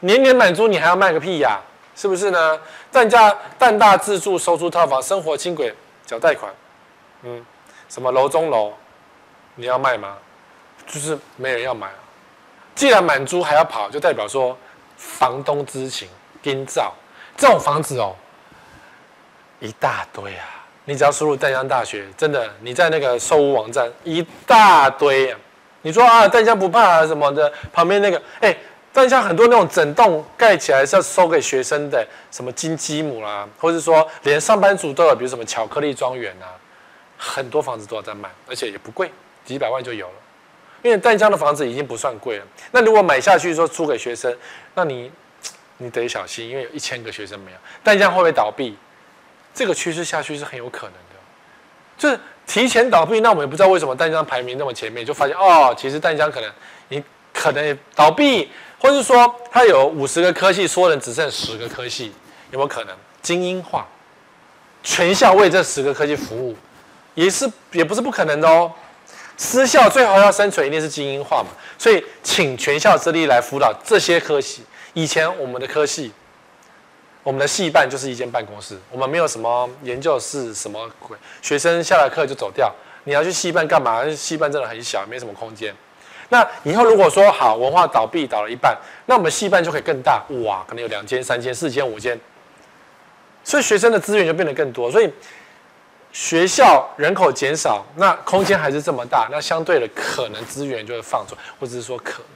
年年满租，你还要卖个屁呀？是不是呢？淡价淡大自住收租套房，生活轻轨缴贷款，嗯，什么楼中楼，你要卖吗？就是没人要买。既然满租还要跑，就代表说房东知情，跟造这种房子哦，一大堆啊。你只要输入淡江大学，真的你在那个售屋网站一大堆。你说啊，淡江不怕啊什么的，旁边那个哎。但像很多那种整栋盖起来是要收给学生的，什么金鸡母啦，或者说连上班族都有，比如什么巧克力庄园啊，很多房子都要在卖，而且也不贵，几百万就有了。因为淡江的房子已经不算贵了，那如果买下去说租给学生，那你你得小心，因为有一千个学生没有，淡江会不会倒闭？这个趋势下去是很有可能的，就是提前倒闭。那我们也不知道为什么淡江排名那么前面，就发现哦，其实淡江可能你可能也倒闭。或者说，它有五十个科系，说人只剩十个科系，有没有可能精英化？全校为这十个科系服务，也是也不是不可能的哦。私校最好要生存，一定是精英化嘛。所以，请全校之力来辅导这些科系。以前我们的科系，我们的系办就是一间办公室，我们没有什么研究室，什么鬼，学生下了课就走掉。你要去系办干嘛？系办真的很小，没什么空间。那以后如果说好文化倒闭倒了一半，那我们戏班就可以更大哇，可能有两间、三间、四间、五间，所以学生的资源就变得更多。所以学校人口减少，那空间还是这么大，那相对的可能资源就会放出，或者是说可能，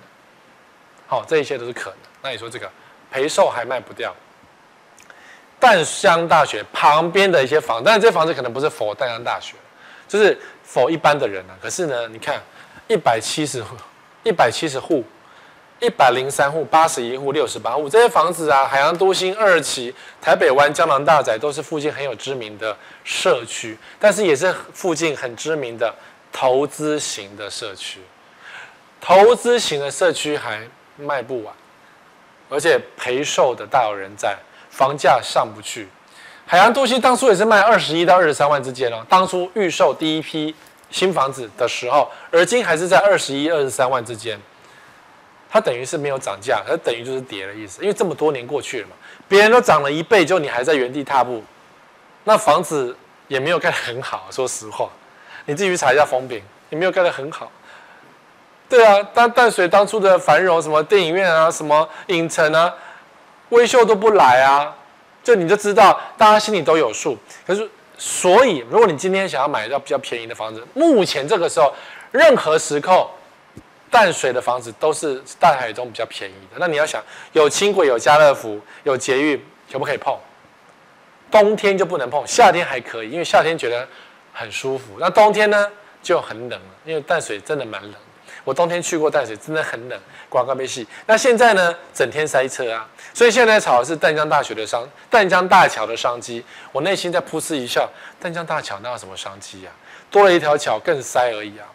好，这一切都是可能。那你说这个陪寿还卖不掉，淡江大学旁边的一些房，但是这房子可能不是 for 淡江大学，就是 for 一般的人啊。可是呢，你看。一百七十户，一百七十户，一百零三户，八十一户，六十八户，这些房子啊，海洋都心二期、台北湾、江南大宅都是附近很有知名的社区，但是也是附近很知名的投资型的社区。投资型的社区还卖不完，而且赔售的大有人在，房价上不去。海洋都心当初也是卖二十一到二十三万之间哦，当初预售第一批。新房子的时候，而今还是在二十一、二十三万之间，它等于是没有涨价，它等于就是跌的意思。因为这么多年过去了嘛，别人都涨了一倍，就你还在原地踏步，那房子也没有盖得很好。说实话，你自己去查一下风评，也没有盖得很好。对啊，但淡水当初的繁荣，什么电影院啊，什么影城啊，威秀都不来啊，就你就知道，大家心里都有数。可是。所以，如果你今天想要买到比较便宜的房子，目前这个时候，任何时候，淡水的房子都是大海中比较便宜的。那你要想，有轻轨、有家乐福、有捷运，可不可以碰？冬天就不能碰，夏天还可以，因为夏天觉得很舒服。那冬天呢，就很冷了，因为淡水真的蛮冷。我冬天去过淡水，真的很冷，刮刮被戏。那现在呢，整天塞车啊，所以现在炒的是淡江大学的商，淡江大桥的商机。我内心在噗嗤一笑，淡江大桥那有什么商机啊？多了一条桥更塞而已啊。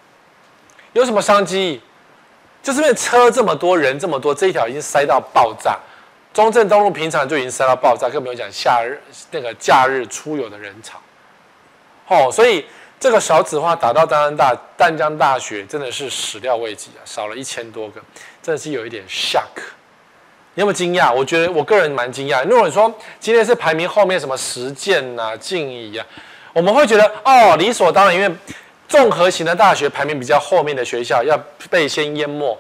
有什么商机？就是因为车这么多人这么多，这一条已经塞到爆炸，中正东路平常就已经塞到爆炸，更没有讲夏日那个假日出游的人潮。哦，所以这个少子化打到淡江大淡江大学真的是始料未及啊，少了一千多个，真的是有一点 shock。你有没有惊讶？我觉得我个人蛮惊讶。如果你说今天是排名后面什么实践呐、静宜啊，我们会觉得哦理所当然，因为综合型的大学排名比较后面的学校要被先淹没，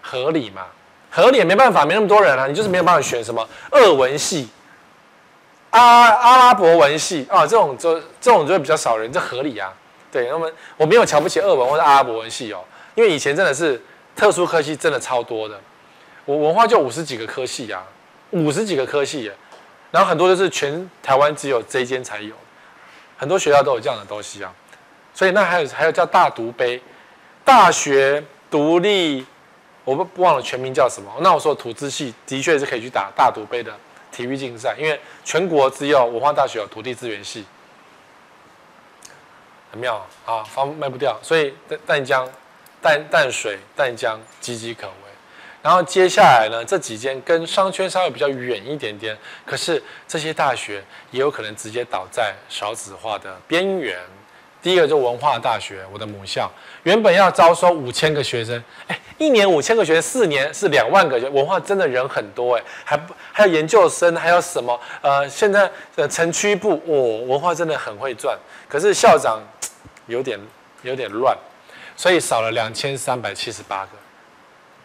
合理嘛？合理也没办法，没那么多人啊，你就是没有办法选什么俄文系、阿阿拉伯文系啊，这种就这种就会比较少人，这合理啊。对，那么我没有瞧不起俄文或者阿拉伯文系哦，因为以前真的是特殊科系真的超多的。我文化就五十几个科系呀，五十几个科系，然后很多都是全台湾只有这一间才有，很多学校都有这样的东西啊，所以那还有还有叫大独杯，大学独立，我不忘了全名叫什么。那我说土资系的确是可以去打大独杯的体育竞赛，因为全国只有文化大学有土地资源系，很妙啊，房卖不掉，所以淡淡江、淡淡水、淡江岌岌可危。然后接下来呢，这几间跟商圈稍微比较远一点点，可是这些大学也有可能直接倒在少子化的边缘。第一个就文化大学，我的母校，原本要招收五千个学生，哎，一年五千个学生，四年是两万个学。文化真的人很多哎，还还有研究生，还有什么？呃，现在的城区部，哦，文化真的很会赚，可是校长有点有点乱，所以少了两千三百七十八个。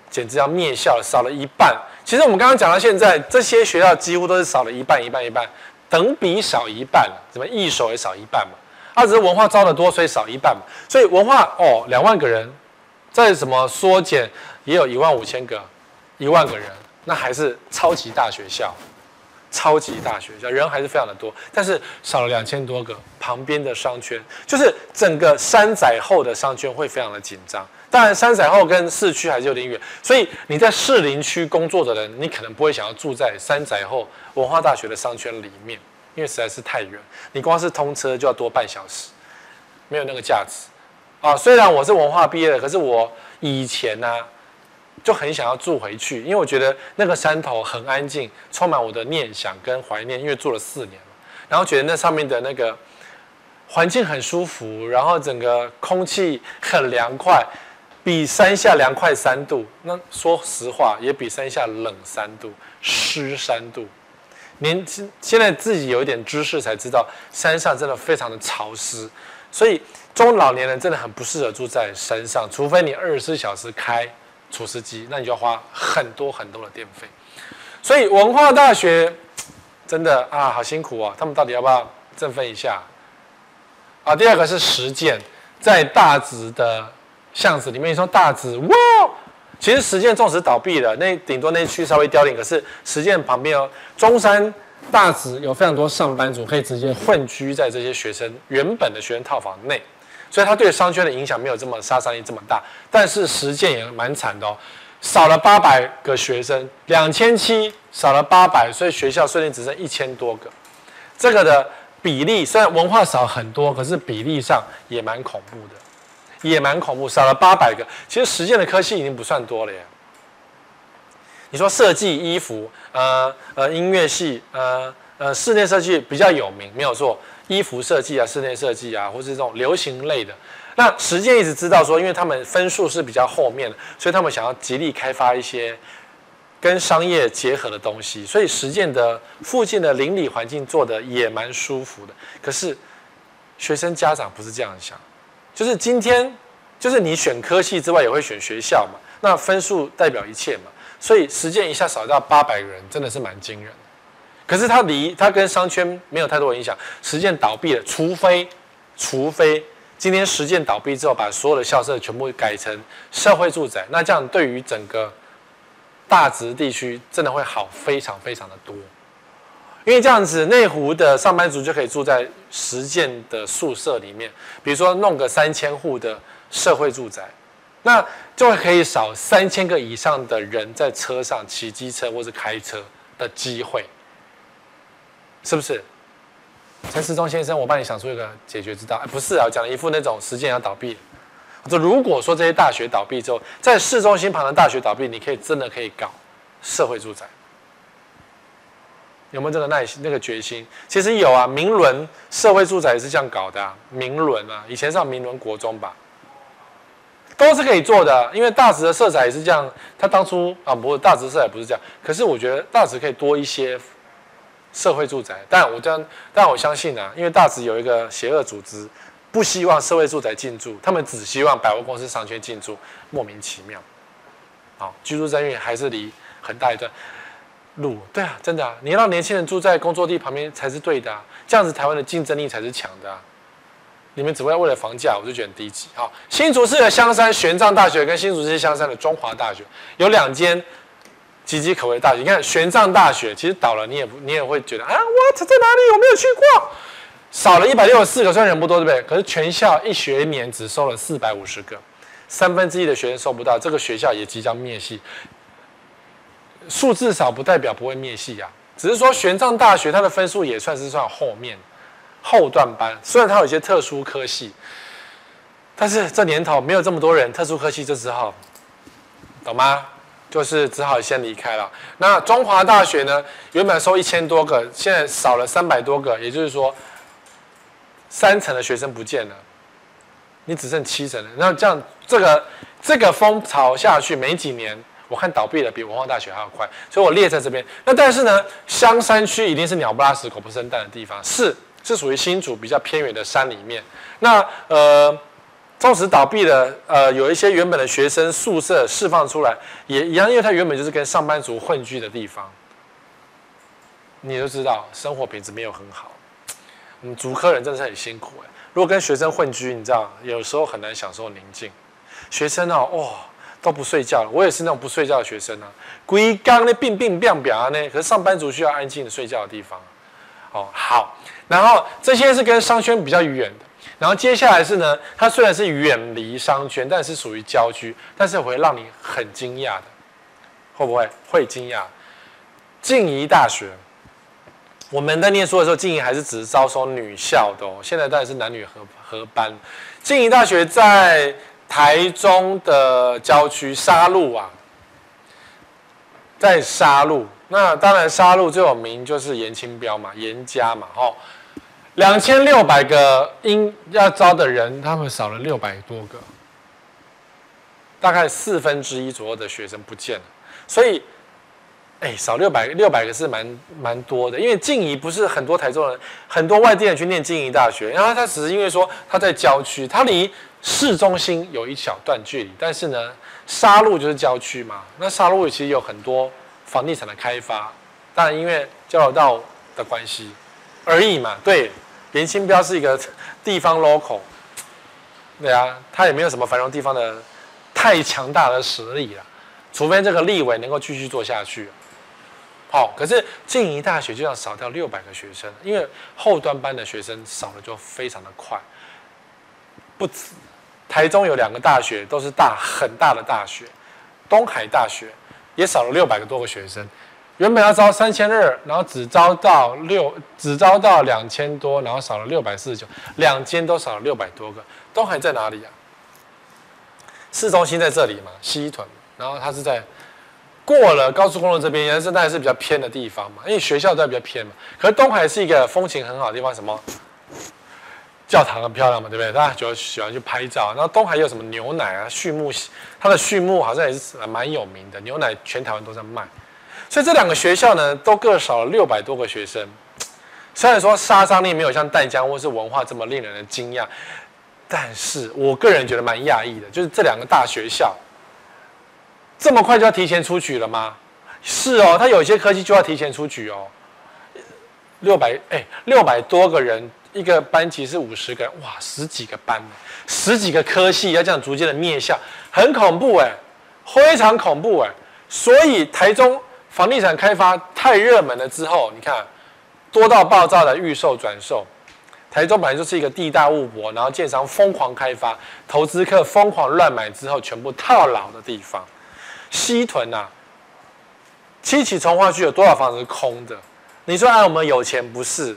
简直要灭校，少了一半。其实我们刚刚讲到现在，这些学校几乎都是少了一半，一半，一半，等比少一半。怎么一手也少一半嘛？它、啊、只是文化招的多，所以少一半嘛。所以文化哦，两万个人，再什么缩减也有一万五千个，一万个人，那还是超级大学校。超级大学校人还是非常的多，但是少了两千多个，旁边的商圈就是整个山仔后的商圈会非常的紧张。当然，山仔后跟市区还是有点远，所以你在士林区工作的人，你可能不会想要住在山仔后文化大学的商圈里面，因为实在是太远，你光是通车就要多半小时，没有那个价值啊。虽然我是文化毕业的，可是我以前呢、就很想要住回去，因为我觉得那个山头很安静，充满我的念想跟怀念。因为住了四年了，然后觉得那上面的那个环境很舒服，然后整个空气很凉快，比山下凉快三度。那说实话，也比山下冷三度，湿三度。年轻现在自己有一点知识才知道，山上真的非常的潮湿，所以中老年人真的很不适合住在山上，除非你二十四小时开。除湿机，那你就要花很多很多的电费，所以文化大学真的啊，好辛苦啊！他们到底要不要振奋一下啊？第二个是实践，在大直的巷子里面，你说大直哇，其实实践纵使倒闭了，那顶多那区稍微凋零，可是实践旁边哦，中山大直有非常多上班族可以直接混居在这些学生原本的学生套房内。所以它对商圈的影响没有这么杀伤力这么大，但是实践也蛮惨的哦，少了八百个学生，两千七少了八百，所以学校虽然只剩一千多个，这个的比例虽然文化少很多，可是比例上也蛮恐怖的，也蛮恐怖，少了八百个，其实实践的科系已经不算多了耶。你说设计衣服，呃呃音乐系，呃呃室内设计比较有名，没有错。衣服设计啊，室内设计啊，或是这种流行类的，那实践一直知道说，因为他们分数是比较后面的，所以他们想要极力开发一些跟商业结合的东西，所以实践的附近的邻里环境做的也蛮舒服的。可是学生家长不是这样想，就是今天就是你选科系之外也会选学校嘛，那分数代表一切嘛，所以实践一下少掉八百个人，真的是蛮惊人。可是它离它跟商圈没有太多影响。实践倒闭了，除非除非今天实践倒闭之后，把所有的校舍全部改成社会住宅，那这样对于整个大直地区真的会好非常非常的多。因为这样子，内湖的上班族就可以住在实践的宿舍里面，比如说弄个三千户的社会住宅，那就会可以少三千个以上的人在车上骑机车或是开车的机会。是不是？陈时中先生，我帮你想出一个解决之道。哎，不是啊，讲了一副那种实践要倒闭。我说，如果说这些大学倒闭之后，在市中心旁的大学倒闭，你可以真的可以搞社会住宅。有没有这个耐心、那个决心？其实有啊，明伦社会住宅也是这样搞的啊。明伦啊，以前上明伦国中吧，都是可以做的。因为大直的色彩也是这样，他当初啊，不是大直色彩不是这样。可是我觉得大直可以多一些社会住宅。但我这样，但我相信啊，因为大直有一个邪恶组织，不希望社会住宅进驻，他们只希望百货公司商圈进驻，莫名其妙。好，居住正义还是离很大一段。路对啊，真的啊，你让年轻人住在工作地旁边才是对的啊，这样子台湾的竞争力才是强的啊。你们只会为了房价，我就觉得低级。好，新竹市的香山玄奘大学跟新竹市香山的中华大学有两间岌岌可危的大学。你看玄奘大学其实倒了，你也你也会觉得啊，what 在哪里？我没有去过，少了一百六十四个，虽然人不多，对不对？可是全校一学年只收了四百五十个，三分之一的学生收不到，这个学校也即将灭系。数字少不代表不会灭系啊，只是说玄奘大学它的分数也算是算后面后段班，虽然它有一些特殊科系，但是这年头没有这么多人，特殊科系就只好，懂吗？就是只好先离开了。那中华大学呢，原本收一千多个，现在少了三百多个，也就是说三成的学生不见了，你只剩七成了。那这样这个这个风潮下去没几年。我看倒闭的比文化大学还要快，所以我列在这边。那但是呢，香山区一定是鸟不拉屎、狗不生蛋的地方，是是属于新竹比较偏远的山里面。那呃，纵使倒闭了，呃，有一些原本的学生宿舍释放出来，也一样，因为它原本就是跟上班族混居的地方。你都知道，生活品质没有很好。我们竹科人真的是很辛苦哎。如果跟学生混居，你知道，有时候很难享受宁静。学生哦，哇。都不睡觉了，我也是那种不睡觉的学生啊。归刚那病病变表啊，那可是上班族需要安静的睡觉的地方。哦，好，然后这些是跟商圈比较远的，然后接下来是呢，它虽然是远离商圈，但是属于郊区，但是会让你很惊讶的，会不会？会惊讶。静宜大学，我们在念书的时候，静宜还是只招收女校的哦，现在当然是男女合合班。静宜大学在。台中的郊区沙鹿啊，在沙鹿，那当然沙鹿最有名就是严清标嘛，严家嘛，吼，两千六百个应要招的人，他们少了六百多个，大概四分之一左右的学生不见了，所以，哎，少六百六百个是蛮蛮多的，因为静宜不是很多台中人，很多外地人去念静宜大学，然后他只是因为说他在郊区，他离。市中心有一小段距离，但是呢，沙鹿就是郊区嘛。那沙鹿其实有很多房地产的开发，当然因为交流道的关系而已嘛。对，连清标是一个地方 local，对啊，他也没有什么繁荣地方的太强大的实力了，除非这个立委能够继续做下去。好，可是静宜大学就要少掉六百个学生，因为后端班的学生少了就非常的快，不止。台中有两个大学，都是大很大的大学，东海大学也少了六百个多个学生，原本要招三千二，然后只招到六，只招到两千多，然后少了六百四十九，两间都少了六百多个。东海在哪里、啊？市中心在这里嘛，西屯，然后它是在过了高速公路这边，也是当然是比较偏的地方嘛，因为学校在比较偏嘛。可是东海是一个风景很好的地方，什么？教堂很漂亮嘛，对不对？大家就喜欢去拍照。然后东海有什么牛奶啊、畜牧，它的畜牧好像也是蛮有名的，牛奶全台湾都在卖。所以这两个学校呢，都各少了六百多个学生。虽然说杀伤力没有像淡江或是文化这么令人的惊讶，但是我个人觉得蛮讶异的，就是这两个大学校这么快就要提前出局了吗？是哦，它有些科技就要提前出局哦。六百哎，六百多个人。一个班级是五十个人，哇，十几个班，十几个科系要这样逐渐的灭校，很恐怖哎，非常恐怖哎。所以台中房地产开发太热门了之后，你看多到爆炸的预售转售，台中本来就是一个地大物博，然后建商疯狂开发，投资客疯狂乱买之后全部套牢的地方。西屯呐、啊，七期重划区有多少房子是空的？你说哎，我们有钱不是？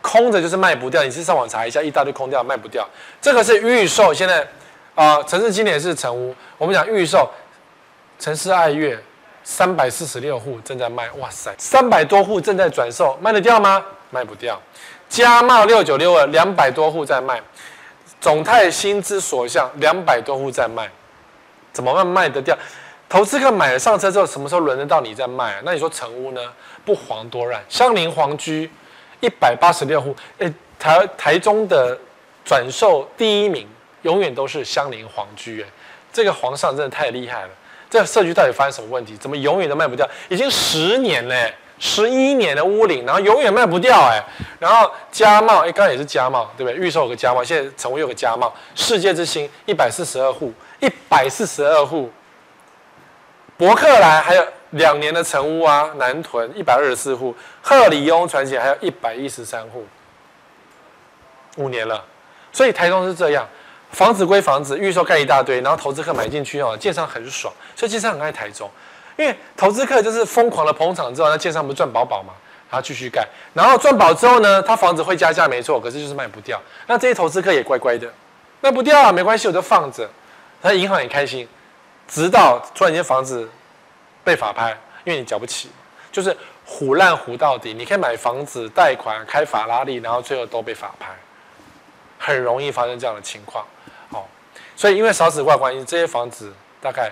空着就是卖不掉，你去上网查一下，一大堆空掉卖不掉。这个是预售，现在啊，城市青年是成屋。我们讲预售，城市爱乐、三百四十六户正在卖，哇塞，三百多户正在转售，卖得掉吗？卖不掉。嘉茂六九六二两百多户在卖，总泰心之所向两百多户在卖，怎么卖卖得掉？投资客买了上车之后，什么时候轮得到你在卖啊？那你说成屋呢？不遑多让，香菱皇居一百八十六户，诶，台台中的转售第一名永远都是香菱皇居，诶，这个皇上真的太厉害了。这个社区到底发生什么问题？怎么永远都卖不掉？已经十年嘞，十一年的屋龄，然后永远卖不掉，哎，然后嘉茂，哎，刚刚也是嘉茂，对不对？预售有个嘉茂，现在成为有个嘉茂，世界之星一百四十二户，一百四十二户。博客来还有两年的成屋啊，南屯一百二十四户，鹤里雍传奇还有一百一十三户，五年了，所以台中是这样，房子归房子，预售盖一大堆，然后投资客买进去哦，建商很爽，所以建商很爱台中，因为投资客就是疯狂的捧场之后，那建商不是赚饱饱嘛，然后继续盖，然后赚饱之后呢，他房子会加价没错，可是就是卖不掉，那这些投资客也乖乖的，卖不掉啊，没关系，我就放着，他银行也开心。直到突然间房子被法拍，因为你缴不起，就是虎烂虎到底。你可以买房子贷款开法拉利，然后最后都被法拍，很容易发生这样的情况。哦，所以因为少子化关系，这些房子大概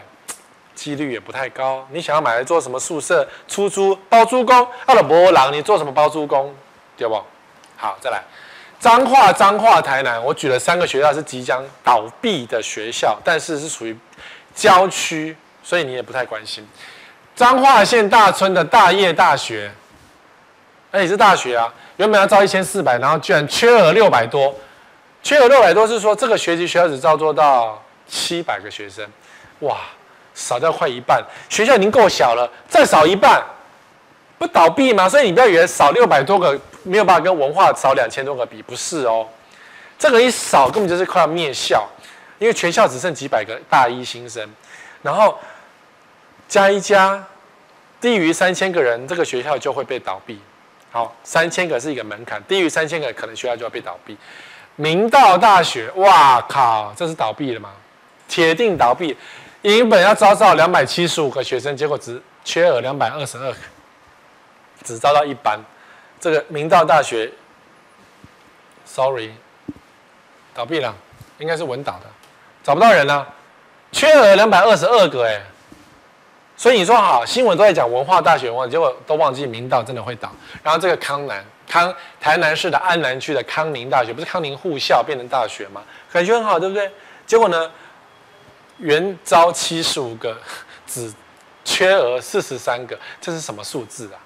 几率也不太高。你想要买来做什么宿舍、出租、包租公？阿拉伯郎，你做什么包租公？对不？好，再来，彰化、彰化、台南，我举了三个学校是即将倒闭的学校，但是是属于。郊区，所以你也不太关心。彰化县大村的大业大学，哎，也是大学啊，原本要招一千四百，然后居然缺额六百多，缺额六百多是说这个学期学校只招多到七百个学生，哇，少掉快一半，学校已经够小了，再少一半，不倒闭吗？所以你不要以为少六百多个没有办法跟文化少两千多个比，不是哦，这个一少根本就是快要灭校。因为全校只剩几百个大一新生，然后加一加，低于三千个人，这个学校就会被倒闭。好，三千个是一个门槛，低于三千个可能学校就要被倒闭。明道大学，哇靠，这是倒闭了吗？铁定倒闭。原本要招到两百七十五个学生，结果只缺额两百二十二个，只招到一班。这个明道大学，sorry，倒闭了，应该是文岛的。找不到人了，缺额两百二十二个哎，所以你说好，新闻都在讲文化大学，文化结果都忘记明道真的会倒。然后这个康南康台南市的安南区的康宁大学，不是康宁护校变成大学吗？感觉很好，对不对？结果呢，原招七十五个，只缺额四十三个，这是什么数字啊？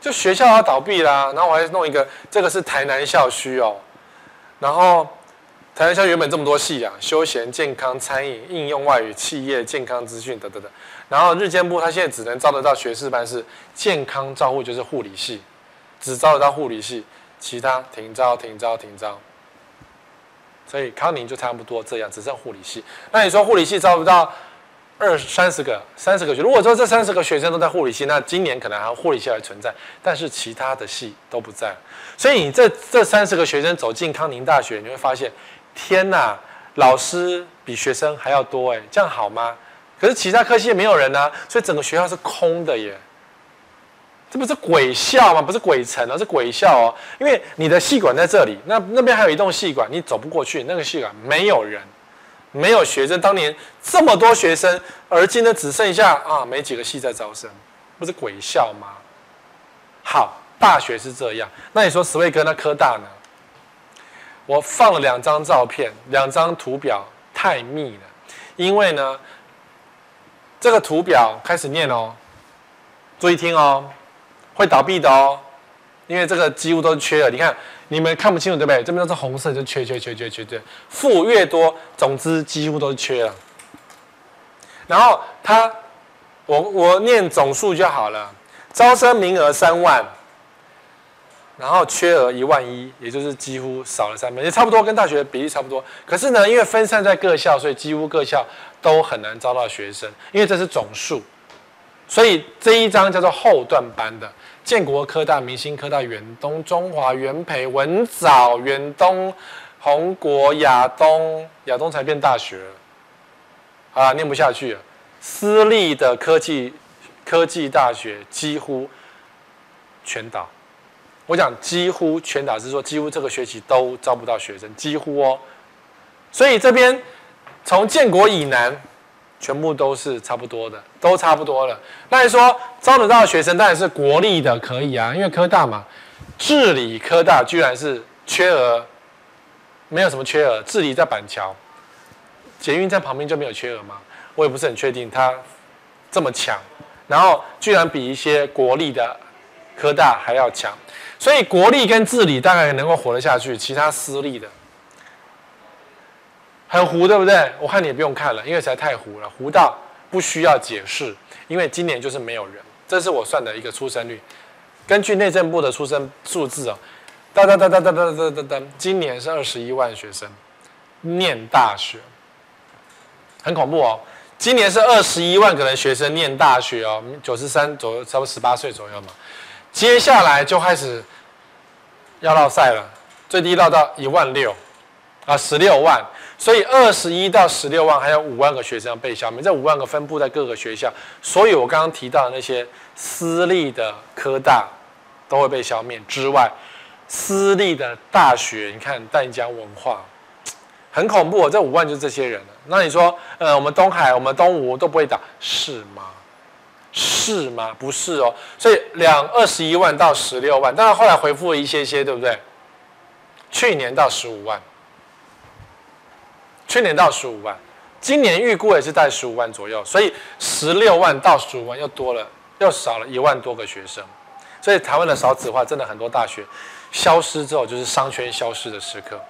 就学校要倒闭啦，然后我还弄一个，这个是台南校区哦，然后。台南校原本这么多系啊，休闲、健康、餐饮、应用外语、企业、健康资讯等等等。然后日间部他现在只能招得到学士班，是健康照护，就是护理系，只招得到护理系，其他停招、停招、停招。所以康宁就差不多这样，只剩护理系。那你说护理系招不到二三十个、三十个学？如果说这三十个学生都在护理系，那今年可能还护理系还存在，但是其他的系都不在。所以你这这三十个学生走进康宁大学，你会发现。天呐，老师比学生还要多哎，这样好吗？可是其他科系也没有人啊，所以整个学校是空的耶。这不是鬼校吗？不是鬼城而是鬼校哦。因为你的系馆在这里，那那边还有一栋系馆，你走不过去。那个系馆没有人，没有学生。当年这么多学生，而今呢只剩下啊没几个系在招生，不是鬼校吗？好，大学是这样。那你说史卫哥那科大呢？我放了两张照片，两张图表太密了，因为呢，这个图表开始念哦，注意听哦，会倒闭的哦，因为这个几乎都是缺了。你看，你们看不清楚对不对？这边都是红色，就缺缺缺缺缺缺，负越多，总之几乎都是缺了。然后他，我我念总数就好了，招生名额三万。然后缺额一万一，也就是几乎少了三分，也差不多跟大学的比例差不多。可是呢，因为分散在各校，所以几乎各校都很难招到学生，因为这是总数。所以这一张叫做后段班的，建国科大、明星科大、远东、中华、元培、文藻、远东、宏国、亚东，亚东才变大学了，啊，念不下去了。私立的科技。科技大学几乎全倒。我讲几乎全倒是说几乎这个学期都招不到学生，几乎哦。所以这边从建国以南，全部都是差不多的，都差不多了。那你说招得到学生，当然是国立的可以啊，因为科大嘛，治理科大居然是缺额，没有什么缺额。治理在板桥，捷运站旁边就没有缺额吗？我也不是很确定，它这么强，然后居然比一些国立的科大还要强，所以国立跟治理大概能够活得下去，其他私立的。很糊，对不对？我看你也不用看了，因为实在太糊了，糊到不需要解释。因为今年就是没有人，这是我算的一个出生率，根据内政部的出生数字哦，哒哒哒哒哒哒哒哒哒，今年是二十一万学生念大学，很恐怖哦。今年是二十一万个人学生念大学哦，九十三左右，差不多十八岁左右嘛。接下来就开始要落赛了，最低落到一万六啊，十六万。所以二十一到十六万，还有五万个学生要被消灭。这五万个分布在各个学校，所以我刚刚提到的那些私立的科大都会被消灭之外，私立的大学，你看淡江文化很恐怖。这五万就这些人了。那你说，呃，我们东海、我们东吴都不会打，是吗？是吗？不是哦。所以两二十一万到十六万，但是后来回复了一些些，对不对？去年到十五万。去年到十五万，今年预估也是在十五万左右，所以十六万到十五万又多了，又少了一万多个学生。所以台湾的少子化真的很多大学消失之后，就是商圈消失的时刻。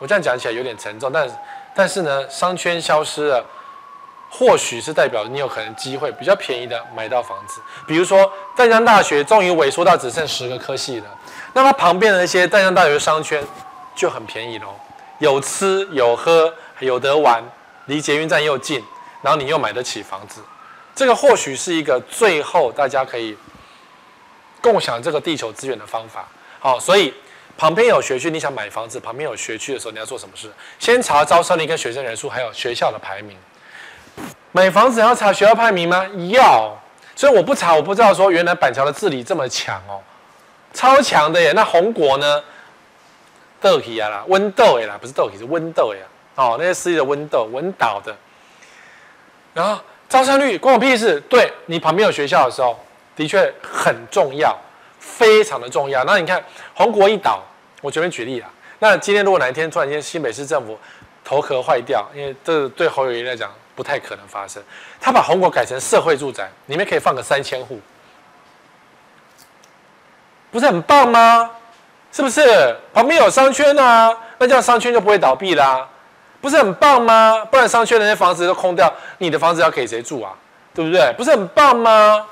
我这样讲起来有点沉重，但是但是呢，商圈消失了，或许是代表你有可能机会比较便宜的买到房子。比如说淡江大学终于萎缩到只剩十个科系了，那它旁边的那些淡江大学商圈就很便宜喽。有吃有喝有得玩，离捷运站又近，然后你又买得起房子，这个或许是一个最后大家可以共享这个地球资源的方法。好，所以旁边有学区，你想买房子，旁边有学区的时候，你要做什么事？先查招生率跟学生人数，还有学校的排名。买房子要查学校排名吗？要。所以我不查，我不知道说原来板桥的治理这么强哦，超强的耶。那红国呢？豆皮啊啦，温豆哎啦，不是豆皮，是温豆哎。哦，那些私立的温豆，温岛的。然后招生率关我屁事。对，你旁边有学校的时候，的确很重要，非常的重要。那你看红国一倒，我随便举例啦。那今天如果哪一天突然间新北市政府头壳坏掉，因为这对侯友宜来讲不太可能发生，他把红果改成社会住宅，里面可以放个三千户，不是很棒吗？是不是旁边有商圈啊？那这样商圈就不会倒闭啦，不是很棒吗？不然商圈那些房子都空掉，你的房子要给谁住啊？对不对？不是很棒吗？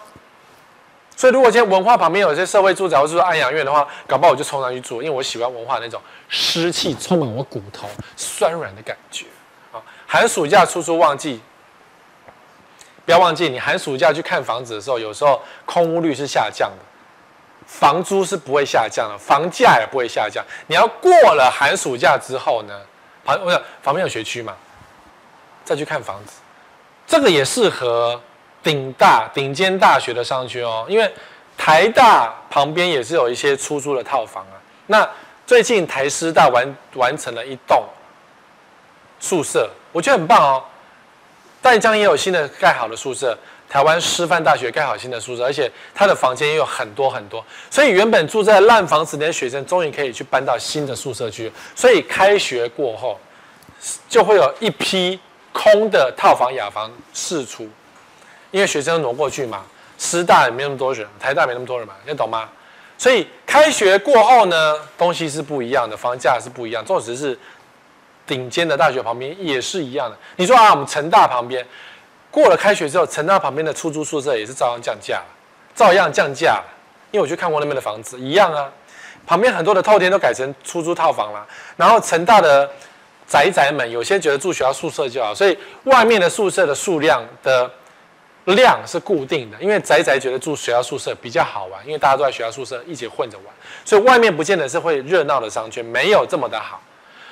所以如果现在文化旁边有一些社会住宅或是说安养院的话，搞不好我就冲上去住，因为我喜欢文化那种湿气充满我骨头、酸软的感觉。寒暑假出租旺季，不要忘记，你寒暑假去看房子的时候，有时候空屋率是下降的。房租是不会下降的，房价也不会下降。你要过了寒暑假之后呢，旁不是旁边有学区嘛，再去看房子，这个也适合顶大顶尖大学的商圈哦。因为台大旁边也是有一些出租的套房啊。那最近台师大完完成了一栋宿舍，我觉得很棒哦。淡江也有新的盖好的宿舍。台湾师范大学盖好新的宿舍，而且它的房间也有很多很多，所以原本住在烂房子的学生终于可以去搬到新的宿舍去。所以开学过后，就会有一批空的套房雅房释出，因为学生挪过去嘛。师大也没那么多人，台大没那么多人嘛，你懂吗？所以开学过后呢，东西是不一样的，房价是不一样，纵使是顶尖的大学旁边也是一样的。你说啊，我们成大旁边。过了开学之后，成大旁边的出租宿舍也是照样降价，照样降价。因为我去看过那边的房子，一样啊。旁边很多的透天都改成出租套房了。然后成大的宅宅们，有些觉得住学校宿舍就好，所以外面的宿舍的数量的量是固定的。因为宅宅觉得住学校宿舍比较好玩，因为大家都在学校宿舍一起混着玩，所以外面不见得是会热闹的商圈，没有这么的好。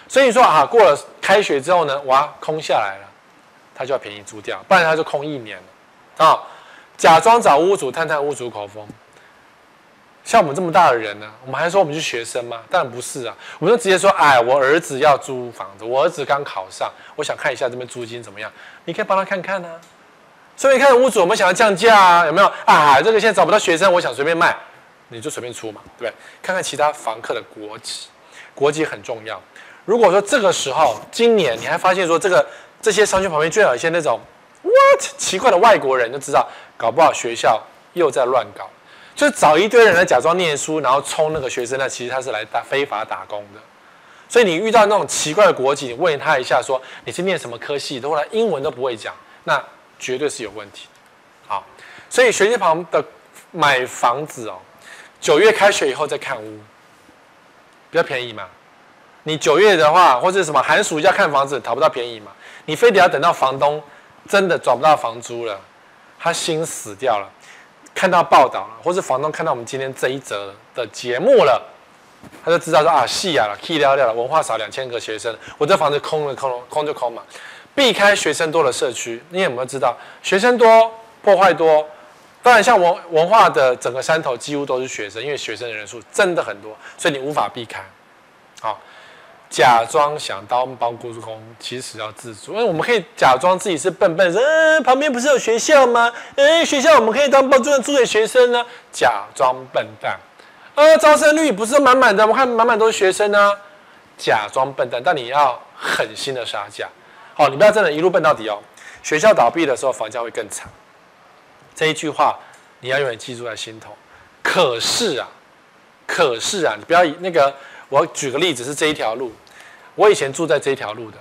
所以说啊，过了开学之后呢，哇，空下来了。他就要便宜租掉，不然他就空一年了啊。假装找屋主探探屋主口风。像我们这么大的人呢，我们还说我们是学生吗？当然不是啊，我们就直接说，哎，我儿子要租房子，我儿子刚考上，我想看一下这边租金怎么样，你可以帮他看看啊。所以你看屋主，我们想要降价啊，有没有啊？这个现在找不到学生，我想随便卖，你就随便出嘛，对不对？看看其他房客的国籍，国籍很重要。如果说这个时候，今年你还发现说这个这些商圈旁边居然有一些那种 what 奇怪的外国人，就知道搞不好学校又在乱搞。就找一堆人来假装念书，然后充那个学生，那其实他是来打非法打工的。所以你遇到那种奇怪的国籍，你问他一下说你是念什么科系的，后来英文都不会讲，那绝对是有问题。好，所以学区旁的买房子哦，九月开学以后再看屋，比较便宜嘛。你九月的话，或者什么寒暑假看房子讨不到便宜嘛，你非得要等到房东真的找不到房租了，他心死掉了。看到报道了，或是房东看到我们今天这一则的节目了，他就知道说啊，戏啊了，key 掉掉了，文化少两千个学生，我这房子空了，空了，空就空嘛。避开学生多的社区，你有没有知道学生多破坏多？当然，像文文化的整个山头几乎都是学生，因为学生的人数真的很多，所以你无法避开。好。假装想当包租公，其实要自主。因为我们可以假装自己是笨笨，嗯，旁边不是有学校吗？嗯，学校我们可以当包租公租给学生呢。假装笨蛋，呃，招生率不是满满的，我看满满都是学生呢。假装笨蛋，但你要狠心的杀价。好，你不要真的一路笨到底哦。学校倒闭的时候，房价会更惨。这一句话你要永远记住在心头。可是啊，可是啊，你不要以那个，我举个例子是这一条路。我以前住在这一条路的，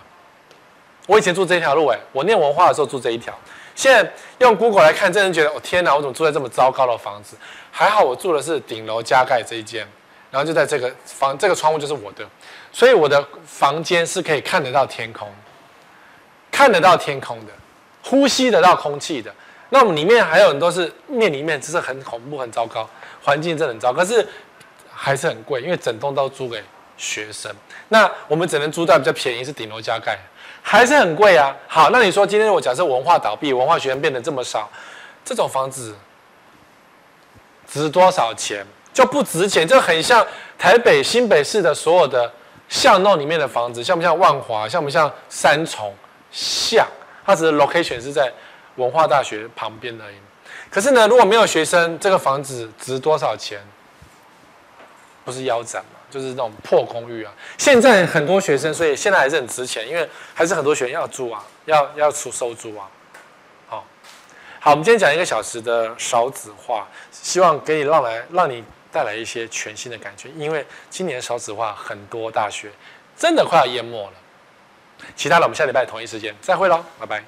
我以前住这一条路，哎，我念文化的时候住这一条。现在用 Google 来看，真的觉得，哦天哪，我怎么住在这么糟糕的房子？还好我住的是顶楼加盖这一间，然后就在这个房，这个窗户就是我的，所以我的房间是可以看得到天空，看得到天空的，呼吸得到空气的。那我们里面还有很多是面里面，只是很恐怖、很糟糕，环境真的很糟，可是还是很贵，因为整栋都租给。学生，那我们只能租到比较便宜，是顶楼加盖，还是很贵啊。好，那你说今天我假设文化倒闭，文化学生变得这么少，这种房子值多少钱？就不值钱，就很像台北新北市的所有的巷弄里面的房子，像不像万华？像不像三重？像，它只是 location 是在文化大学旁边而已。可是呢，如果没有学生，这个房子值多少钱？不是腰斩吗？就是那种破公寓啊，现在很多学生，所以现在还是很值钱，因为还是很多学生要租啊，要要出收租啊。好，好，我们今天讲一个小时的少子化，希望给你让来让你带来一些全新的感觉，因为今年少子化很多大学真的快要淹没了。其他的我们下礼拜同一时间再会喽，拜拜。